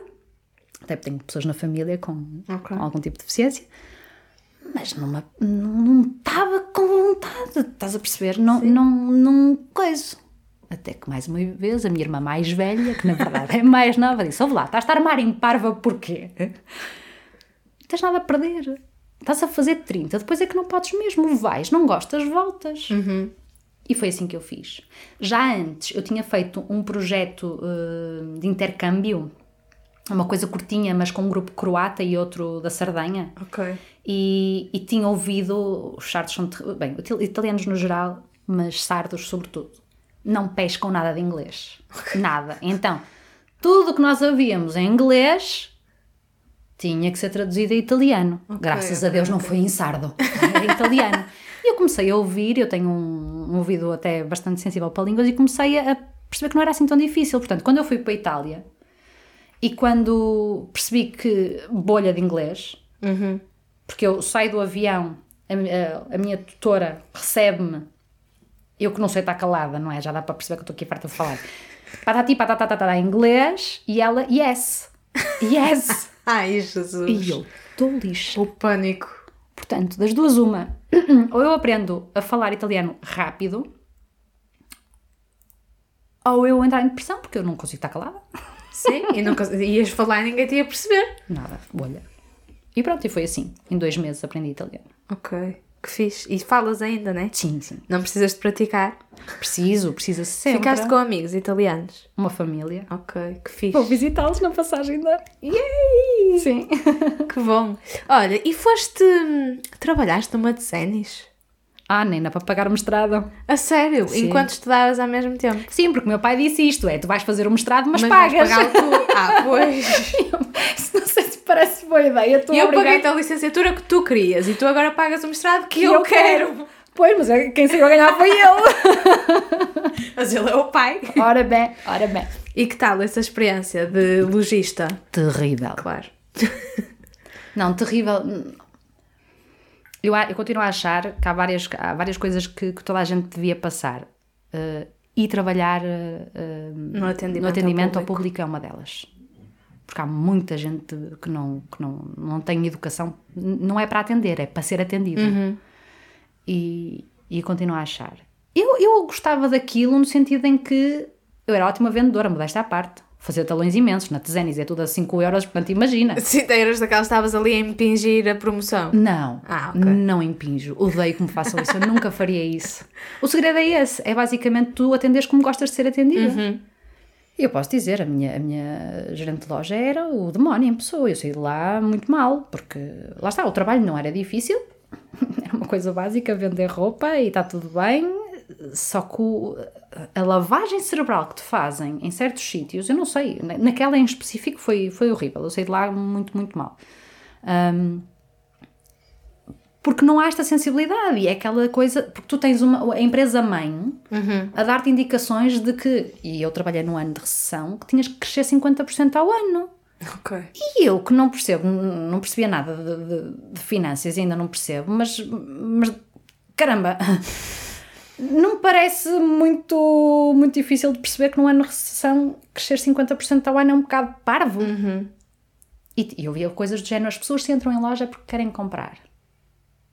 até porque tenho pessoas na família com, Ok. com algum tipo de deficiência, mas numa, não estava com vontade, estás a perceber? Não, não, não coisa. Até que mais uma vez a minha irmã mais velha, que na verdade é mais nova, disse: Ouve lá, estás a armar em parva porquê? Não tens nada a perder. Estás a fazer 30, depois é que não podes mesmo. Vais, não gostas, voltas. E foi assim que eu fiz. Já antes eu tinha feito um projeto eh, de intercâmbio, uma coisa curtinha, mas com um grupo croata e outro da Sardenha. Ok. E, e tinha ouvido, os sardos são, bem, ital- italianos no geral, mas sardos sobretudo, não pescam nada de inglês. Nada. Então, tudo o que nós ouvíamos em inglês tinha que ser traduzido a italiano. Graças a ok, Deus não foi em sardo, era italiano. E eu comecei a ouvir, eu tenho um, um ouvido até bastante sensível para línguas, e comecei a perceber que não era assim tão difícil. Portanto, quando eu fui para a Itália e quando percebi que bolha de inglês, porque eu saio do avião, a, a- a minha tutora recebe-me, eu que não sei estar calada, não é? Já dá para perceber que eu estou aqui farta de falar. Patati, patatata, em inglês, e ela, yes, yes. Ai, Jesus. e eu, estou lixa. O pânico. Portanto, das duas, uma, ou eu aprendo a falar italiano rápido, ou eu entrar em depressão, porque eu não consigo estar calada. Sim, e não ias falar e ninguém te ia perceber. Nada, bolha. E pronto, e foi assim. Em dois meses aprendi italiano. Ok. Que fixe. E falas ainda, né? Sim, sim. Não precisas de praticar. Preciso, precisa sempre. Ficaste com amigos italianos. Uma família. Ok, que fixe. Vou visitá-los na passagem da. Yay! Sim. Que bom. Olha, e foste. hum, Trabalhaste numa de sénis? Ah, nem dá para pagar o mestrado. A sério? Sim. Enquanto estudavas ao mesmo tempo? Sim, porque o meu pai disse isto: é, tu vais fazer o mestrado, mas, Mas pagas. vais tu. Ah, pois. não sei se parece boa ideia. Estou eu paguei-te a licenciatura que tu querias e tu agora pagas o mestrado que que eu, quero. Pois, mas é- quem saiu a ganhar foi ele. Mas ele é o pai. ora bem, ora bem. E que tal essa experiência de logista? Terrível. Claro. Não, terrível. Eu, eu continuo a achar que há várias, há várias coisas que, que toda a gente devia passar. Eh, e trabalhar eh, No atendimento, no atendimento ao ao, público. público. é uma delas. Porque há muita gente que não, que não, não tem educação, não é para atender, é para ser atendido. E, e continuo a achar. Eu, eu gostava daquilo no sentido em que eu era ótima vendedora, modesta à parte. Fazia talões imensos, na Tezenis é tudo a 5 euros, portanto imagina. Se eras daquelas que estavas ali a impingir a promoção. Não, Ah, ok. não impinjo. Odeio que me façam isso. Eu nunca faria isso. O segredo é esse. É basicamente tu atenderes como gostas de ser atendida. Uhum. Eu posso dizer, a minha, a minha gerente de loja era o demónio em pessoa. Eu saí de lá muito mal, porque lá está, o trabalho não era difícil, era uma coisa básica, vender roupa e está tudo bem. Só que a lavagem cerebral que te fazem em certos sítios, eu não sei, na- naquela em específico foi, foi horrível. Eu saí de lá muito, muito mal. Ahm, porque não há esta sensibilidade e é aquela coisa, porque tu tens uma a empresa mãe a dar-te indicações de que, e eu trabalhei num ano de recessão, que tinhas que crescer 50% ao ano. Ok. E eu que não percebo, não percebia nada de, de- de finanças ainda não percebo, mas, mas caramba, não me parece muito, muito difícil de perceber que num ano de recessão crescer 50% ao ano é um bocado parvo. E, e eu via coisas do género, as pessoas se entram em loja porque querem comprar.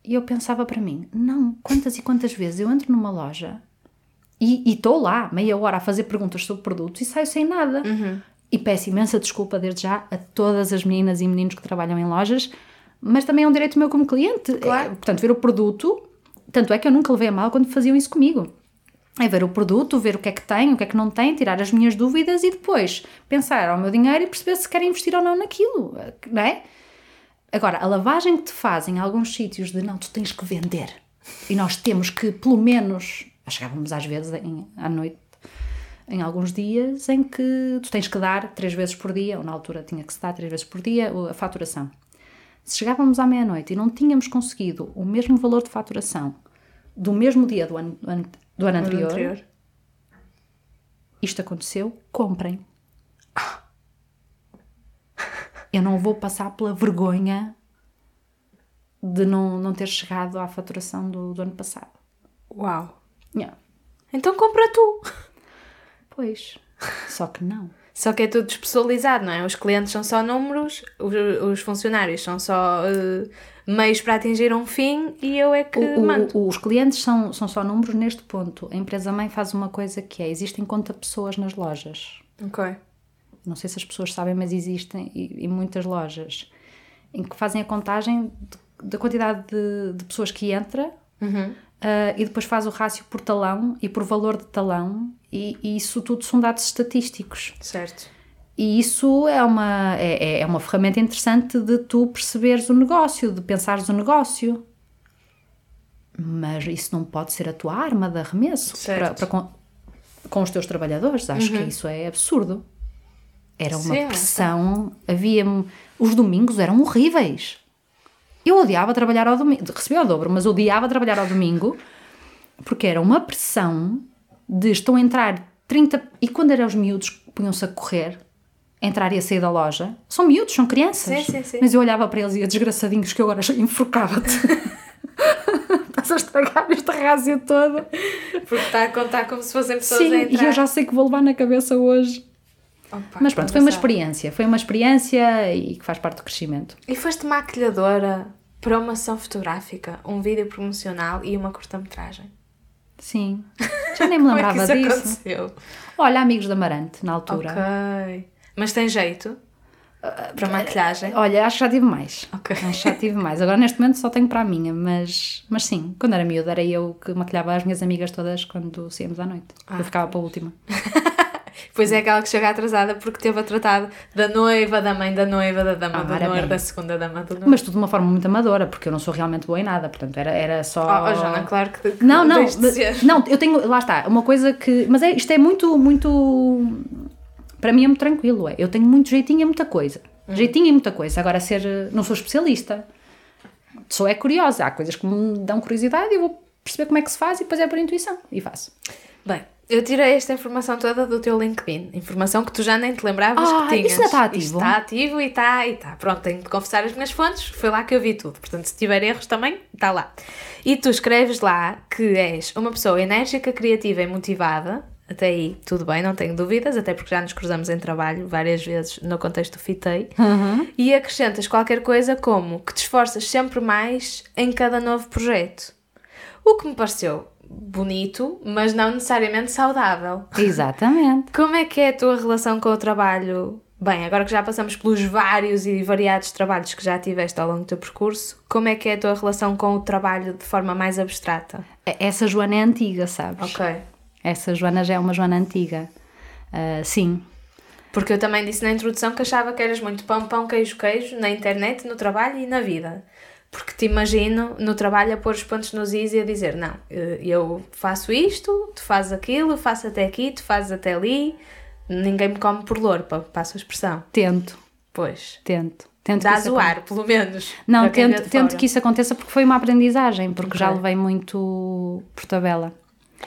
E eu pensava para mim, não, quantas e quantas vezes eu entro numa loja e estou lá meia hora a fazer perguntas sobre produtos e saio sem nada. E peço imensa desculpa desde já a todas as meninas e meninos que trabalham em lojas, mas também é um direito meu como cliente. Claro. É, portanto, ver o produto, tanto é que eu nunca levei a mal quando faziam isso comigo. É ver o produto, ver o que é que tem, o que é que não tem, tirar as minhas dúvidas e depois pensar ao meu dinheiro e perceber se querem investir ou não naquilo, não é? Agora, a lavagem que te fazem em alguns sítios de não, tu tens que vender e nós temos que, pelo menos, chegávamos às vezes em- à noite, em alguns dias, em que tu tens que dar três vezes por dia, ou na altura tinha que se dar três vezes por dia, a faturação. Se chegávamos à meia-noite e não tínhamos conseguido o mesmo valor de faturação do mesmo dia do ano, do ano, anterior, Anterior. isto aconteceu, comprem. Eu não vou passar pela vergonha de não, não ter chegado à faturação do, do ano passado. Uau. Yeah. Então compra tu. Pois, só que não. Só que é tudo especializado, não é? Os clientes são só números, os, os funcionários são só eh, meios para atingir um fim e eu é que O- o- mando. os clientes são, são só números neste ponto. A empresa-mãe faz uma coisa que é, existem conta pessoas nas lojas. Ok. Não sei se as pessoas sabem, mas existem e, e muitas lojas em que fazem a contagem da quantidade de, de pessoas que entra ah, e depois faz o rácio por talão e por valor de talão e, e isso tudo são dados estatísticos. Certo. E isso é uma, é, é- é uma ferramenta interessante de tu perceberes o negócio, de pensares o negócio. Mas isso não pode ser a tua arma de arremesso para, para com, com os teus trabalhadores. Acho que isso é absurdo. Era uma é. pressão, havia. Os domingos eram horríveis. Eu odiava trabalhar ao domingo, recebia ao dobro, mas odiava trabalhar ao domingo porque era uma pressão de estão a entrar 30. E quando eram os miúdos que punham-se a correr, a entrar e a sair da loja, são miúdos, são crianças. Sim, sim, sim. Mas eu olhava para eles e ia desgraçadinhos que eu agora enforcava-te. Estás a estragar este rácio todo. Porque está a contar como se fossem pessoas Sim, a e entrar. eu já sei que vou levar na cabeça hoje. Opa, Mas pronto, foi uma experiência. Foi uma experiência e que faz parte do crescimento. E foste maquilhadora para uma ação fotográfica, um vídeo promocional e uma curta-metragem. Sim. Já nem me é lembrava isso disso. aconteceu? Olha, amigos da Amarante, na altura. Ok. Mas tem jeito para maquilhagem? Olha, acho que já tive mais. Ok. Acho que já tive mais. Agora neste momento só tenho para a minha, mas, mas sim, quando era miúda era eu que maquilhava as minhas amigas todas quando saíamos à noite. Ah, eu ficava para a última. Pois é aquela que chega atrasada porque teve a tratado da noiva, da mãe da noiva, da dama Ah, do bem. da segunda dama do noivo. Mas tudo de uma forma muito amadora, porque eu não sou realmente boa em nada, portanto era, era só. Oh, oh, Joana, claro que, que Não, não, não, eu tenho, lá está, uma coisa que, mas é, isto é muito, muito, para mim é muito tranquilo, é, eu tenho muito jeitinho em muita coisa, Hum. jeitinho em muita coisa, agora ser, não sou especialista, sou é curiosa, há coisas que me dão curiosidade e eu vou perceber como é que se faz e depois é por intuição, e faço. Bem, eu tirei esta informação toda do teu LinkedIn. Informação que tu já nem te lembravas Ah, que tinhas. isso está ativo? Isto Está ativo e está, e está. Pronto, tenho de confessar as minhas fontes. Foi lá que eu vi tudo. Portanto, se tiver erros também, está lá. E tu escreves lá que és uma pessoa enérgica, criativa e motivada. Até aí, tudo bem, não tenho dúvidas, até porque já nos cruzamos em trabalho várias vezes no contexto do Fitei. E acrescentas qualquer coisa como que te esforças sempre mais em cada novo projeto. O que me pareceu bonito, mas não necessariamente saudável. Exatamente. Como é que é a tua relação com o trabalho? Bem, agora que já passamos pelos vários e variados trabalhos que já tiveste ao longo do teu percurso, como é que é a tua relação com o trabalho de forma mais abstrata? Essa Joana é antiga, sabes? Ok. Essa Joana já é uma Joana antiga. Ah, sim, Porque eu também disse na introdução que achava que eras muito pão, pão, queijo, queijo, na internet, no trabalho e na vida. Porque te imagino no trabalho a pôr os pontos nos is e a dizer: não, eh, eu faço isto, tu fazes aquilo, faço até aqui, tu fazes até ali, ninguém me come por louro, pa- passo a expressão. Tento, Pois. tento. tento isso o ar, pelo menos. Não, tento, tento que isso aconteça porque foi uma aprendizagem, porque já Ok. levei muito por tabela.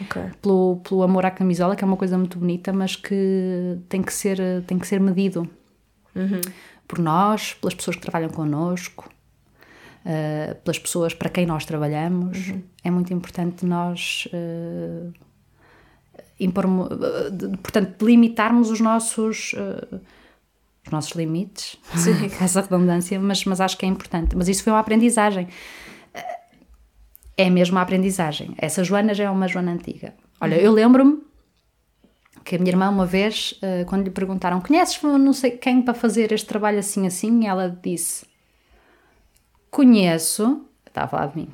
Ok. Pelo, pelo amor à camisola, que é uma coisa muito bonita, mas que tem que ser, tem que ser medido Uhum. por nós, pelas pessoas que trabalham connosco, eh, pelas pessoas para quem nós trabalhamos. Uhum. É muito importante nós eh, impormo- eh, de- portanto, limitarmos os nossos os nossos limites, Sim. essa redundância, mas, mas acho que é importante. Mas isso foi uma aprendizagem. É mesmo a aprendizagem. Essa Joana já é uma Joana antiga. Olha, eu lembro-me que a minha irmã uma vez, quando lhe perguntaram, conheces não sei quem para fazer este trabalho assim assim? ela disse, conheço, estava a falar de mim,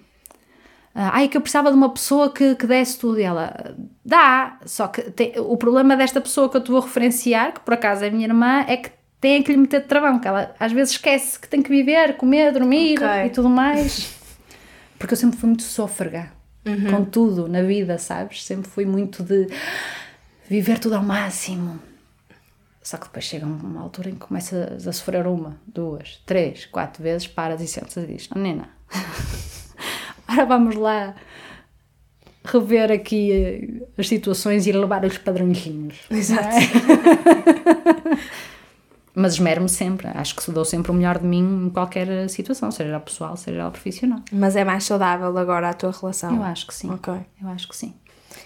Ah, ai, que eu precisava de uma pessoa que, que desse tudo. E ela, dá, só que tem- o problema desta pessoa que eu te vou referenciar, que por acaso é a minha irmã, é que tem que lhe meter de travão, que ela às vezes esquece que tem que viver, comer, dormir Ok. e tudo mais. Porque eu sempre fui muito sôfrega com tudo na vida, sabes? Sempre fui muito de viver tudo ao máximo. Só que depois chega uma altura em que começas a sofrer uma, duas, três, quatro vezes, paras e sentas e dizes: oh, Nena, agora vamos lá rever aqui eh, as situações e elevar os padrõezinhos. Exato. Mas esmero-me sempre, acho que dou sempre o melhor de mim em qualquer situação, seja ela pessoal, seja ela profissional. Mas é mais saudável agora a tua relação. Eu acho que sim. Ok. Eu acho que sim.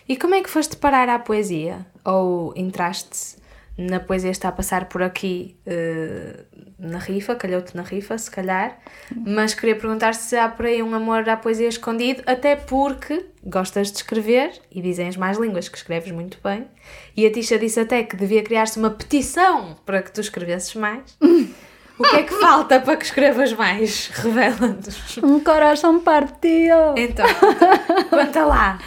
E como é que foste parar à poesia? Ou entraste na poesia está a passar por aqui eh, na rifa, calhou-te na rifa, se calhar, mas queria perguntar se há por aí um amor à poesia escondido, até porque gostas de escrever e dizem as mais línguas que escreves muito bem, e a Tisha disse até que devia criar-se uma petição para que tu escrevesses mais. O que é que falta para que escrevas mais? Revela-nos. Um coração partido! Então, conta lá.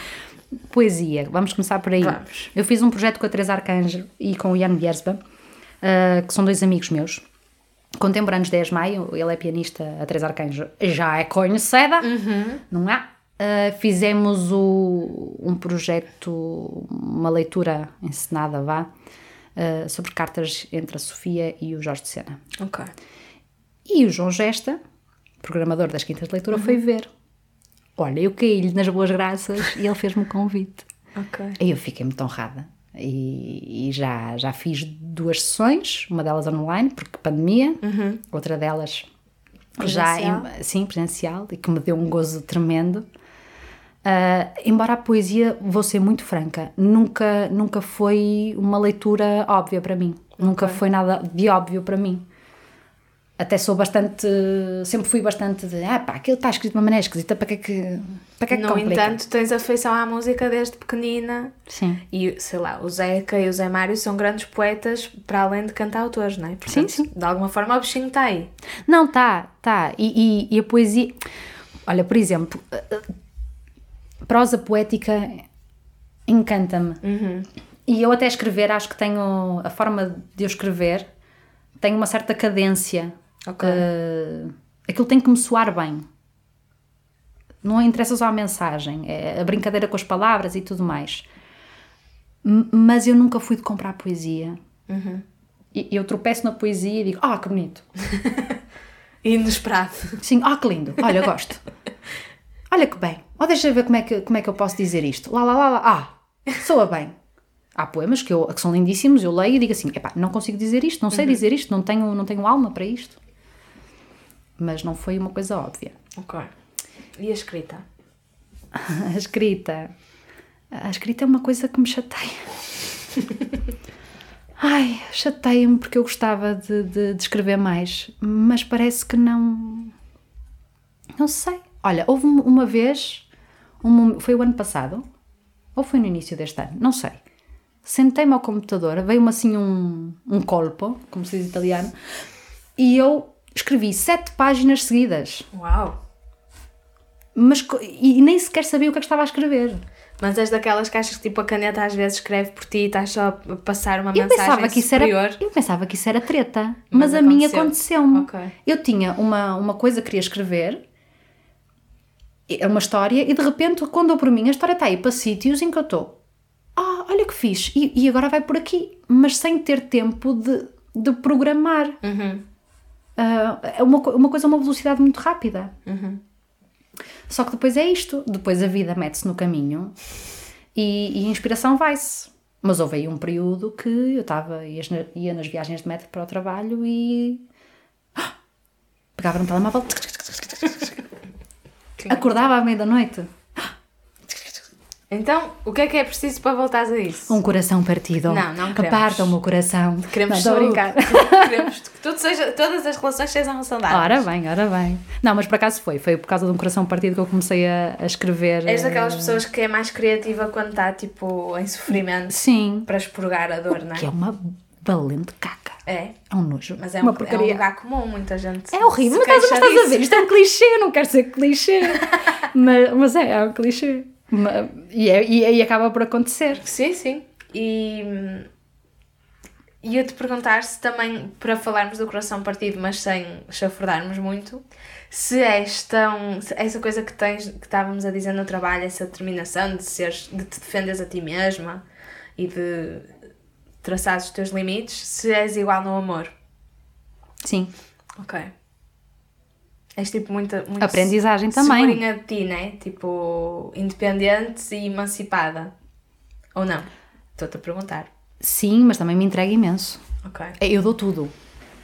Poesia, vamos começar por aí. Vamos. Eu fiz um projeto com a Teresa Arcanjo e com o Ian Biersba, uh, que são dois amigos meus, contemporâneos de 10 de maio. Ele é pianista, a Teresa Arcanjo já é conhecida, não é? Uh, fizemos o- um projeto, uma leitura encenada, vá, uh, sobre cartas entre a Sofia e o Jorge de Sena. Ok. E o João Gesta, programador das Quintas de Leitura, foi ver. Olha, eu caí-lhe nas boas graças e ele fez-me o convite. Ok. E eu fiquei muito honrada. E, e já, já fiz duas sessões, uma delas online, porque pandemia, outra delas já Presencial? em, sim, presencial, e que me deu um gozo tremendo. Ah, embora a poesia, vou ser muito franca, nunca, nunca foi uma leitura óbvia para mim. Nunca foi nada de óbvio para mim. Até sou bastante. Sempre fui bastante de. Ah, pá, aquilo está escrito de uma maneira esquisita, para que é que. Para que é que No complica?" entanto, tens afeição à música desde pequenina. Sim. E, sei lá, o Zeca e o Zé Mário são grandes poetas para além de cantautores, não é? Portanto, Sim, sim. De alguma forma o bichinho está aí. Não, tá, tá. E, e- e a poesia. Olha, por exemplo, prosa poética encanta-me. E eu até escrever, acho que tenho. A forma de eu escrever tem uma certa cadência. Ok. Eh, aquilo tem que me soar bem. Não interessa só a mensagem, é a brincadeira com as palavras e tudo mais. M- Mas eu nunca fui de comprar poesia. E eu tropeço na poesia e digo: Ah, que bonito. Inesperado. Sim, ah, que lindo. Olha, gosto. Olha que bem. Oh, deixa eu ver como é, que, como é que eu posso dizer isto. Lá, lá, lá, lá. Ah, soa bem. Há poemas que, eu, que são lindíssimos, eu leio e digo assim: epá, não consigo dizer isto, não sei dizer isto, não tenho, não tenho alma para isto. Mas não foi uma coisa óbvia. Ok. E a escrita? A escrita. A escrita é uma coisa que me chateia. Ai, chateia-me porque eu gostava de, de, de escrever mais, mas parece que não. Não sei. Olha, houve um- uma vez, um foi o ano passado, ou foi no início deste ano, não sei. Sentei-me ao computador, veio-me assim um, um colpo, como se diz italiano, e eu escrevi sete páginas seguidas. Uau! mas e nem sequer sabia o que é que estava a escrever. Mas és daquelas caixas que tipo a caneta às vezes escreve por ti e estás só a passar uma Eu mensagem pensava, que isso era, superior. eu pensava que isso era treta, Mas mas, a mim aconteceu. aconteceu-me. Ok. Eu tinha uma, uma coisa que queria escrever, é uma história, e de repente, quando eu por mim, a história está aí para sítios em que eu estou. Ah, olha que fixe, e, e agora vai por aqui, mas sem ter tempo de, de programar. Uhum. É uma, uma coisa a uma velocidade muito rápida. Uhum. Só que depois é isto, depois a vida mete-se no caminho e, e a inspiração vai-se. Mas houve aí um período que eu estava, ia, ia nas viagens de metro para o trabalho e Ah! pegava no telemóvel, acordava à meia da noite, Então, o que é que é preciso para voltares a isso? um coração partido. Não, não queremos. Aparta o meu coração. Queremos só- brincar. Queremos que tudo seja, todas as relações sejam saudáveis. Ora bem, ora bem. Não, mas por acaso foi. Foi por causa de um coração partido que eu comecei a, a escrever. És daquelas eh, pessoas que é mais criativa quando está tipo em sofrimento Sim. para expurgar a dor, não Que é é? uma valente caca. É, É um nojo. mas é uma um, é um porcaria. lugar comum, muita gente. É horrível, mas estás, mas queixa estás a ver, isto é um clichê, eu não quero ser clichê. mas, mas é, é um clichê. E, é, e, e acaba por acontecer. Sim, sim. E hum, ia-te perguntar se também, para falarmos do coração partido, mas sem chafurdarmos muito, se és tão. se essa coisa que tens, que estávamos a dizer no trabalho, essa determinação de, seres, de te defenderes a ti mesma e de traçares os teus limites, se és igual no amor. Sim. Ok. És tipo muita. muito Aprendizagem também. Segurinha de ti, né? Tipo, independente e emancipada. Ou não? Estou-te a perguntar. Sim, mas também me entrega imenso. Ok. Eu dou tudo.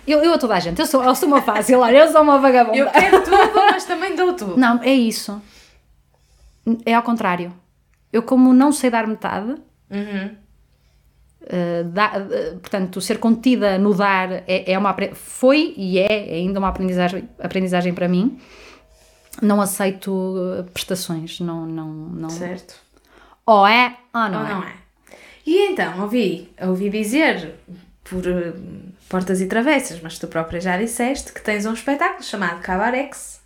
Eu, eu a toda a gente, eu sou, eu sou uma fácil, olha, eu sou uma vagabunda. Eu quero tudo, mas também dou tudo. Não, é isso. É ao contrário. Eu, como não sei dar metade, Uhum. Uh, dá- uh, portanto, ser contida no dar é, é uma, foi e é ainda uma aprendizagem, aprendizagem para mim. Não aceito uh, prestações, não, não, não. Certo. Ou é ou não, Ou é. não é? E então, ouvi, ouvi dizer, por eh, portas e travessas, mas tu própria já disseste, que tens um espetáculo chamado Cabarex,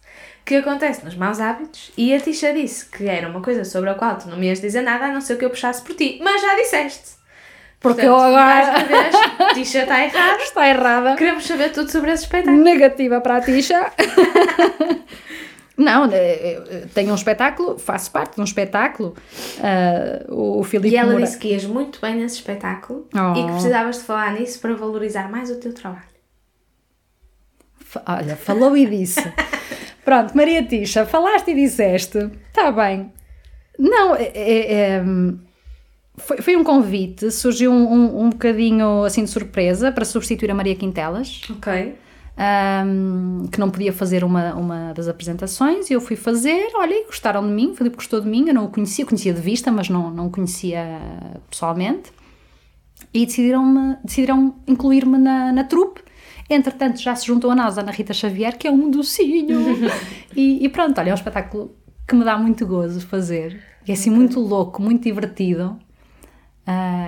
que acontece nos Maus Hábitos, e a Tisha disse que era uma coisa sobre a qual tu não me ias dizer nada, a não ser que eu puxasse por ti. Mas já disseste. Porque Portanto, eu agora mais uma vez, Tisha está errada. está errada. Queremos saber tudo sobre esse espetáculo. Negativa para a Tisha. Não, eh, eh, tenho um espetáculo, faço parte de um espetáculo. uh, o Filipe E ela Moura- disse que ias muito bem nesse espetáculo Oh. e que precisavas de falar nisso para valorizar mais o teu trabalho. Olha, falou e disse. Pronto, Maria Tisha, falaste e disseste. Está bem. Não, é, é- é, foi, foi um convite, surgiu um, um, um bocadinho assim de surpresa para substituir a Maria Quintelas, Ok. ahm, que não podia fazer uma, uma das apresentações, e eu fui fazer. Olha, gostaram de mim, o Filipe gostou de mim, eu não o conhecia, conhecia de vista, mas não, não o conhecia pessoalmente. E decidiram, decidiram incluir-me na, na trupe. Entretanto, já se juntou a nós a Ana Rita Xavier, que é um docinho. e, e pronto, olha, é um espetáculo que me dá muito gozo fazer. E é assim muito louco, muito divertido.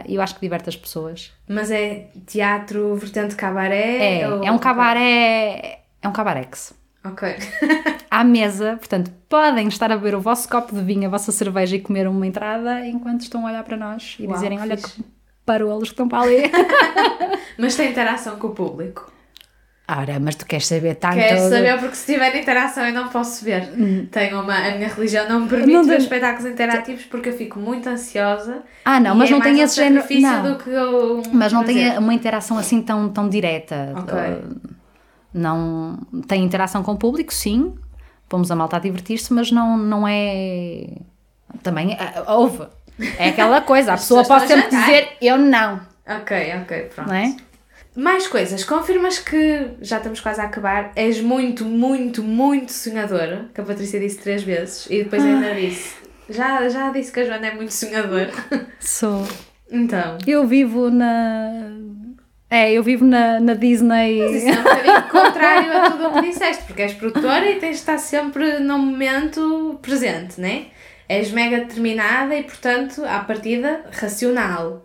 E eu acho que diverte as pessoas. Mas é teatro vertente cabaré? É, ou- é um cabaré. É um cabarex. Ok. À mesa, portanto, podem estar a beber o vosso copo de vinho, a vossa cerveja e comer uma entrada enquanto estão a olhar para nós e Uau, dizerem: Olha fixe. que parolos que estão para ali. Mas tem interação com o público. Ora, mas tu queres saber tanto. Quero saber porque se tiver interação eu não posso ver. Tenho uma, a minha religião não me permite Não ver espetáculos interativos porque eu fico muito ansiosa. Ah, não, mas é não tem esse género. Não. do que eu Mas não tem uma interação assim tão, tão direta. Ok. Não tem interação com o público, sim. Pomos a malta a divertir-se, mas não, não é. Também houve. É aquela coisa, a pessoa pode sempre dizer eu não, Ok, ok, pronto. não é? Mais coisas. Confirmas que, já estamos quase a acabar, és muito, muito, muito sonhadora, que a Patrícia disse três vezes, e depois ainda disse. Já, já disse que a Joana é muito sonhadora. Sou. Então. Eu vivo na. É, eu vivo na, na Disney. Mas isso é um bocadinho contrário a tudo o que disseste, porque és produtora e tens de estar sempre no momento presente, né? És mega determinada e, portanto, à partida, racional.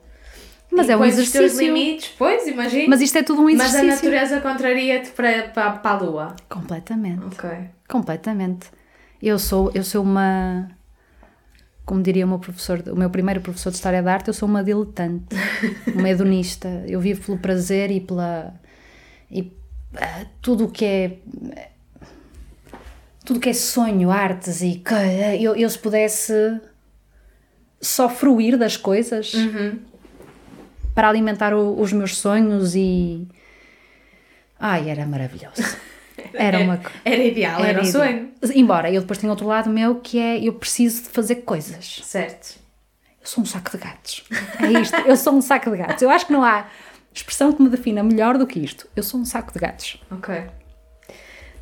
Mas E é um pões os teus exercício. limites, pois, imagino. Mas isto é tudo um Mas exercício. a natureza contraria-te para, para, para a lua. Completamente. Ok. Completamente. Eu sou, eu sou uma. Como diria o meu professor, o meu primeiro professor de História da Arte, eu sou uma diletante, uma hedonista. Eu vivo pelo prazer e pela. e ah, tudo o que é. tudo o que é sonho, artes e. que- Eu, eu se pudesse só fruir das coisas para alimentar o- os meus sonhos e. Ai, era maravilhoso. Era uma. co- Era ideal, era, um ideal. sonho. Embora eu depois tenho outro lado meu que é eu preciso de fazer coisas. Certo. Eu sou um saco de gatos. É isto. Eu sou um saco de gatos. Eu acho que não há expressão que me defina melhor do que isto. Eu sou um saco de gatos. Ok.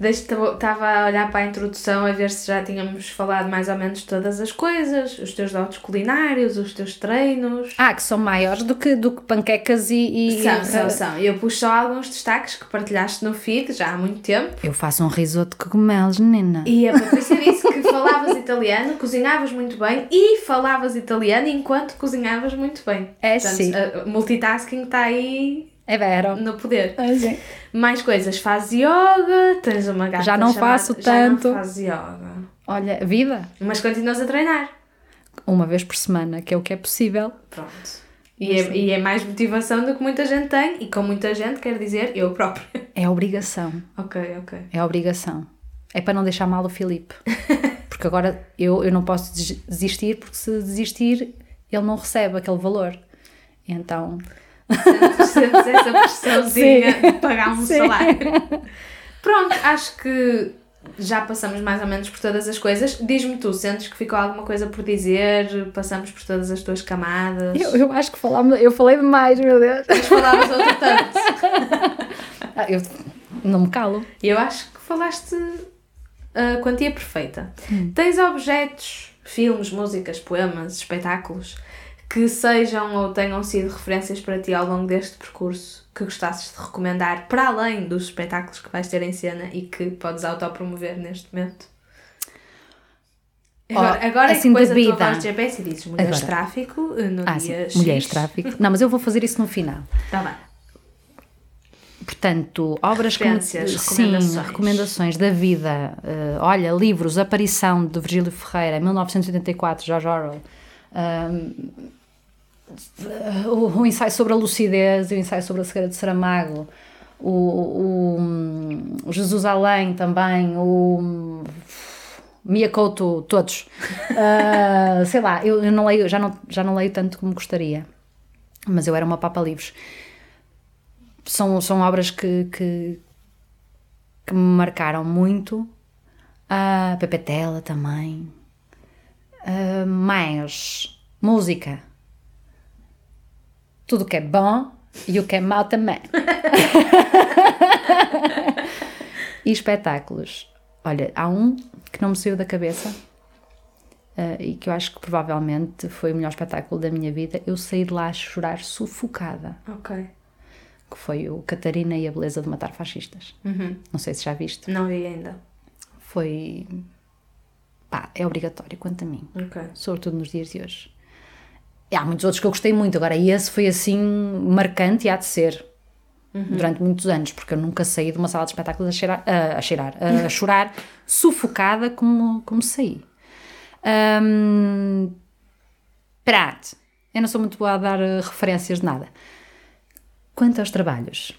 Estava a olhar para a introdução a ver se já tínhamos falado mais ou menos todas as coisas, os teus dotes culinários, os teus treinos. Ah, que são maiores do que, do que panquecas e. e- São, são, são. Eu pus só alguns destaques que partilhaste no feed já há muito tempo. Eu faço um risoto de cogumelos, menina. E a Patrícia disse que falavas italiano, cozinhavas muito bem e falavas italiano enquanto cozinhavas muito bem. É, Portanto, sim. multitasking está aí É vero. no poder. Sim. Mais coisas, fazes yoga, tens uma gata Já não chamada- faço Já tanto. não fazes yoga. Olha, vida. Mas continuas a treinar. Uma vez por semana, que é o que é possível. Pronto. E é, e é mais motivação do que muita gente tem, e com muita gente quer dizer eu própria. É obrigação. ok, ok. É obrigação. É para não deixar mal o Filipe. Porque agora eu, eu não posso des- desistir, porque se desistir, ele não recebe aquele valor. Então, Sentes, essa pressãozinha Sim. de pagar um Sim. salário. Pronto, acho que já passamos mais ou menos por todas as coisas. Diz-me tu, sentes que ficou alguma coisa por dizer? Passamos por todas as tuas camadas? eu, eu acho que falámos, eu falei demais, meu Deus. Mas falavas outro tanto. Ah, eu não me calo. Eu acho que falaste a quantia perfeita. Tens objetos, filmes, músicas, poemas, espetáculos que sejam ou tenham sido referências para ti ao longo deste percurso que gostasses de recomendar para além dos espetáculos que vais ter em cena e que podes autopromover neste momento? Agora, Oh, agora assim, é que depois de a tua voz de GPS e dizes Mulheres Agora. Tráfico eh, no Ah, sim, dia X. mulheres, tráfico. Não, mas eu vou fazer isso no final. Tá bem. Portanto, obras como, recomendações. Sim, recomendações da vida. Eh, olha, livros, Aparição de Virgílio Ferreira, 1984, George Orwell. Ahm, o, o ensaio sobre a lucidez, o ensaio sobre a cegueira de Saramago, o, o, o Jesus Além também, o Mia Couto, todos. Ah, sei lá, eu, eu não leio, já não, já não leio tanto como gostaria, mas eu era uma papa livros são, são obras que, que, que me marcaram muito. A Pepe Tela também. Mais música. Tudo o que é bom e o que é mau também. e espetáculos. Olha, há um que não me saiu da cabeça ah, e que eu acho que provavelmente foi o melhor espetáculo da minha vida. Eu saí de lá a chorar sufocada Ok. que foi o Catarina e a Beleza de Matar Fascistas. Uhum. Não sei se já viste. Não vi ainda. Foi. pá, é obrigatório quanto a mim, Ok. sobretudo nos dias de hoje. E há muitos outros que eu gostei muito, agora esse foi assim marcante e há de ser. Durante muitos anos, porque eu nunca saí de uma sala de espetáculos a cheirar, a, cheirar, a chorar, sufocada como, como saí. Prat, eu não sou muito boa a dar eh, referências de nada. Quanto aos trabalhos,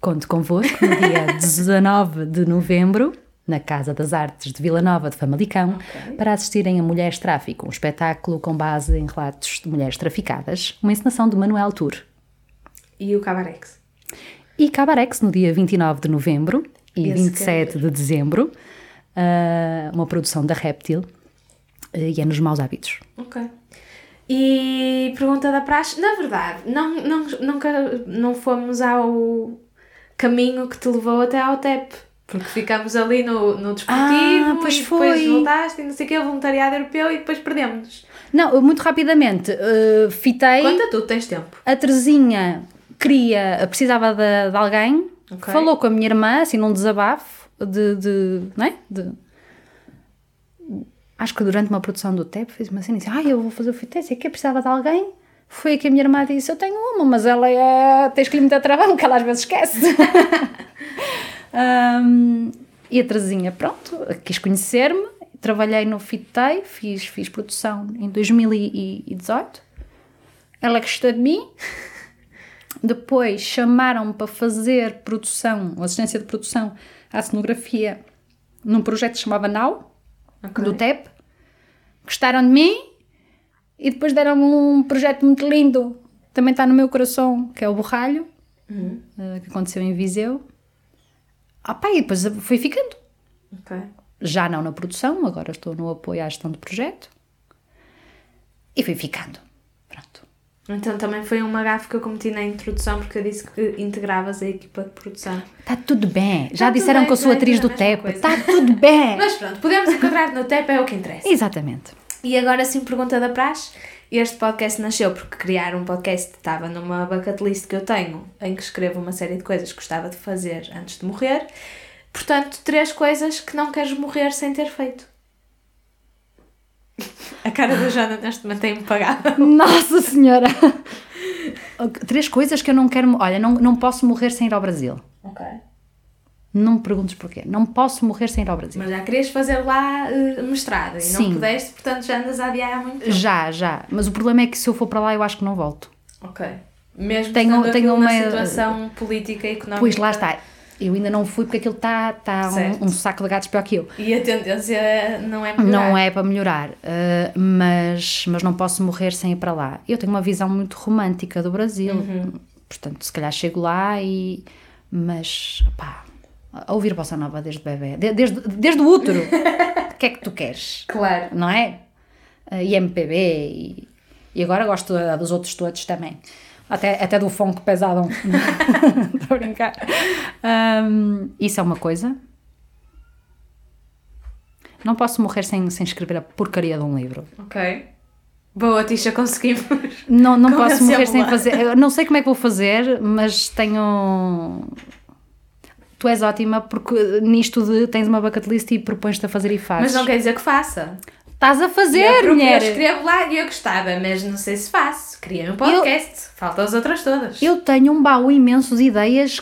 conto convosco no dia 19 de novembro, na Casa das Artes de Vila Nova de Famalicão, para assistirem a Mulheres Tráfico, um espetáculo com base em relatos de mulheres traficadas, uma encenação de Manuel Tour. E o Cabarex? E Cabarex no dia 29 de novembro e Esse 27 de dezembro, ah, uma produção da Reptil, eh, e é nos Maus Hábitos. Ok. E pergunta da praxe, na verdade, não, não, nunca não fomos ao caminho que te levou até ao TEP. Porque ficamos ali no, no desportivo Ah, pois e depois foi. voltaste e não sei o que, voluntariado europeu e depois perdemos-nos. Não, muito rapidamente eh, fitei. Conta tu, tens tempo. A Terezinha queria, precisava de, de alguém, Ok. falou com a minha irmã, assim, num desabafo de. de não é? De- acho que durante uma produção do TEP fez-me assim, disse, ai, eu vou fazer o fitei, sei que eu precisava de alguém. Foi que a minha irmã disse, eu tenho uma, mas ela é. tens que lhe meter travão, que ela às vezes esquece. Ahm, e a Terezinha, pronto, quis conhecer-me, trabalhei no Fitei, fiz, fiz produção em 2018. Ela gostou de mim. Depois chamaram-me para fazer produção, assistência de produção à cenografia num projeto que se chamava Now, Ok. do TEP. Gostaram de mim e depois deram-me um projeto muito lindo, também está no meu coração, que é o Borralho, eh, que aconteceu em Viseu. Ah, pá, e depois fui ficando. Ok. Já não na produção, agora estou no apoio à gestão do projeto. E fui ficando. Pronto. Então também foi uma gafe que eu cometi na introdução porque eu disse que integravas a equipa de produção. Está tudo bem. Já tudo disseram bem, que eu sou atriz do TEP. Está tudo bem. Mas pronto, podemos enquadrar no TEP, é o que interessa. Exatamente. E agora sim, pergunta da praxe. Este podcast nasceu porque criar um podcast estava numa bucket list que eu tenho, em que escrevo uma série de coisas que gostava de fazer antes de morrer. Portanto, três coisas que não queres morrer sem ter feito. A cara da Joana neste momento é impagável. Nossa Senhora! Três coisas que eu não quero. Olha, não, não posso morrer sem ir ao Brasil. Ok. Não me perguntes porquê. Não posso morrer sem ir ao Brasil. Mas já querias fazer lá eh, mestrado e Sim. não pudeste, portanto já andas a adiar há muito tempo. Já, já. Mas o problema é que se eu for para lá, eu acho que não volto. Ok. Mesmo Tenho- tenho, uma situação política e económica. Pois lá está. Eu ainda não fui porque aquilo está tá um, um saco de gatos pior que eu. E a tendência não é melhorar. Não é para melhorar, uh, mas, mas não posso morrer sem ir para lá. Eu tenho uma visão muito romântica do Brasil, Uhum. portanto, se calhar chego lá e. Mas, pá, a ouvir Bossa Nova desde bebê, de- desde, desde o útero, o que é que tu queres? Claro. Não é? Uh, E MPB, e, e agora gosto uh, dos outros todos também. Até, até do funk pesado. Estou a brincar. Um, isso é uma coisa. Não posso morrer sem, sem escrever a porcaria de um livro. Ok. Boa, Tisha, conseguimos. Não, não posso Convencemos morrer sem fazer. Eu não sei como é que vou fazer, mas tenho. Tu és ótima porque nisto de tens uma bucket list e propões-te a fazer e fazes. Mas não quer dizer que faça. Estás a fazer, porque mulher! Eu escrevo lá e eu gostava, mas não sei se faço. Queria um podcast. Falta as outras todas. Eu tenho um baú imenso de ideias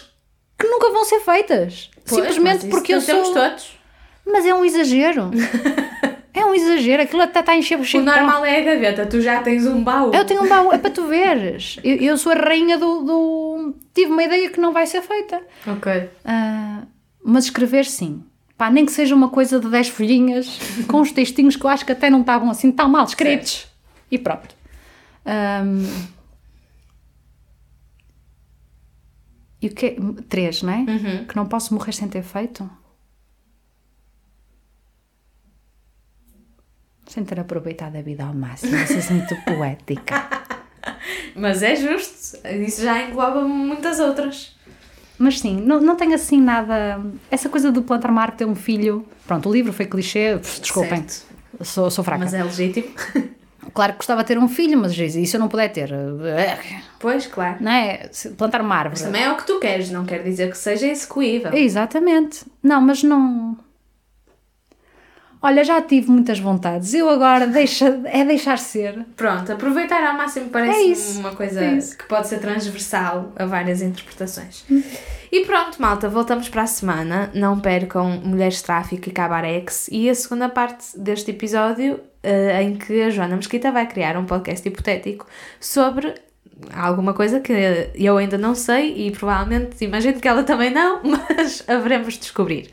que nunca vão ser feitas. Pois, Simplesmente porque eu sou. todos. Mas é um exagero. é um exagero. Aquilo até está a encher o O normal é a gaveta, tu já tens um baú. Eu tenho um baú, é para tu veres. Eu, eu sou a rainha do, do- Tive uma ideia que não vai ser feita. Ok. Ah, mas escrever sim. Pá, nem que seja uma coisa de 10 folhinhas, com uns textinhos que eu acho que até não estavam assim tão mal escritos. E pronto. Ahm, e o que Três, não é? Uhum. Que não posso morrer sem ter feito? Sem ter aproveitado a vida ao máximo. Isso é muito poética. Mas é justo. Isso já engloba muitas outras. Mas sim, não, não tenho assim nada. Essa coisa do plantar uma árvore, ter um filho. Pronto, o livro foi clichê, desculpem. Certo. Sou, sou fraca. Mas é legítimo. Claro que gostava de ter um filho, mas se eu não puder ter? Pois, claro. Não é? Plantar uma árvore. Mas também é o que tu queres, não quer dizer que seja execuível. Exatamente. Não, mas não. Olha, já tive muitas vontades. Eu agora deixa, é deixar ser. Pronto, aproveitar ao máximo parece É isso, uma coisa é que pode ser transversal a várias interpretações. E pronto, malta, voltamos para a semana. Não percam Mulheres Tráfico e Cabarex e a segunda parte deste episódio eh, em que a Joana Mesquita vai criar um podcast hipotético sobre alguma coisa que eu ainda não sei e provavelmente imagino que ela também não, mas haveremos de descobrir.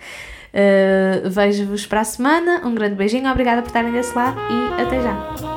Eh, Vejo-vos para a semana. Um grande beijinho, obrigada por estarem desse lado e até já.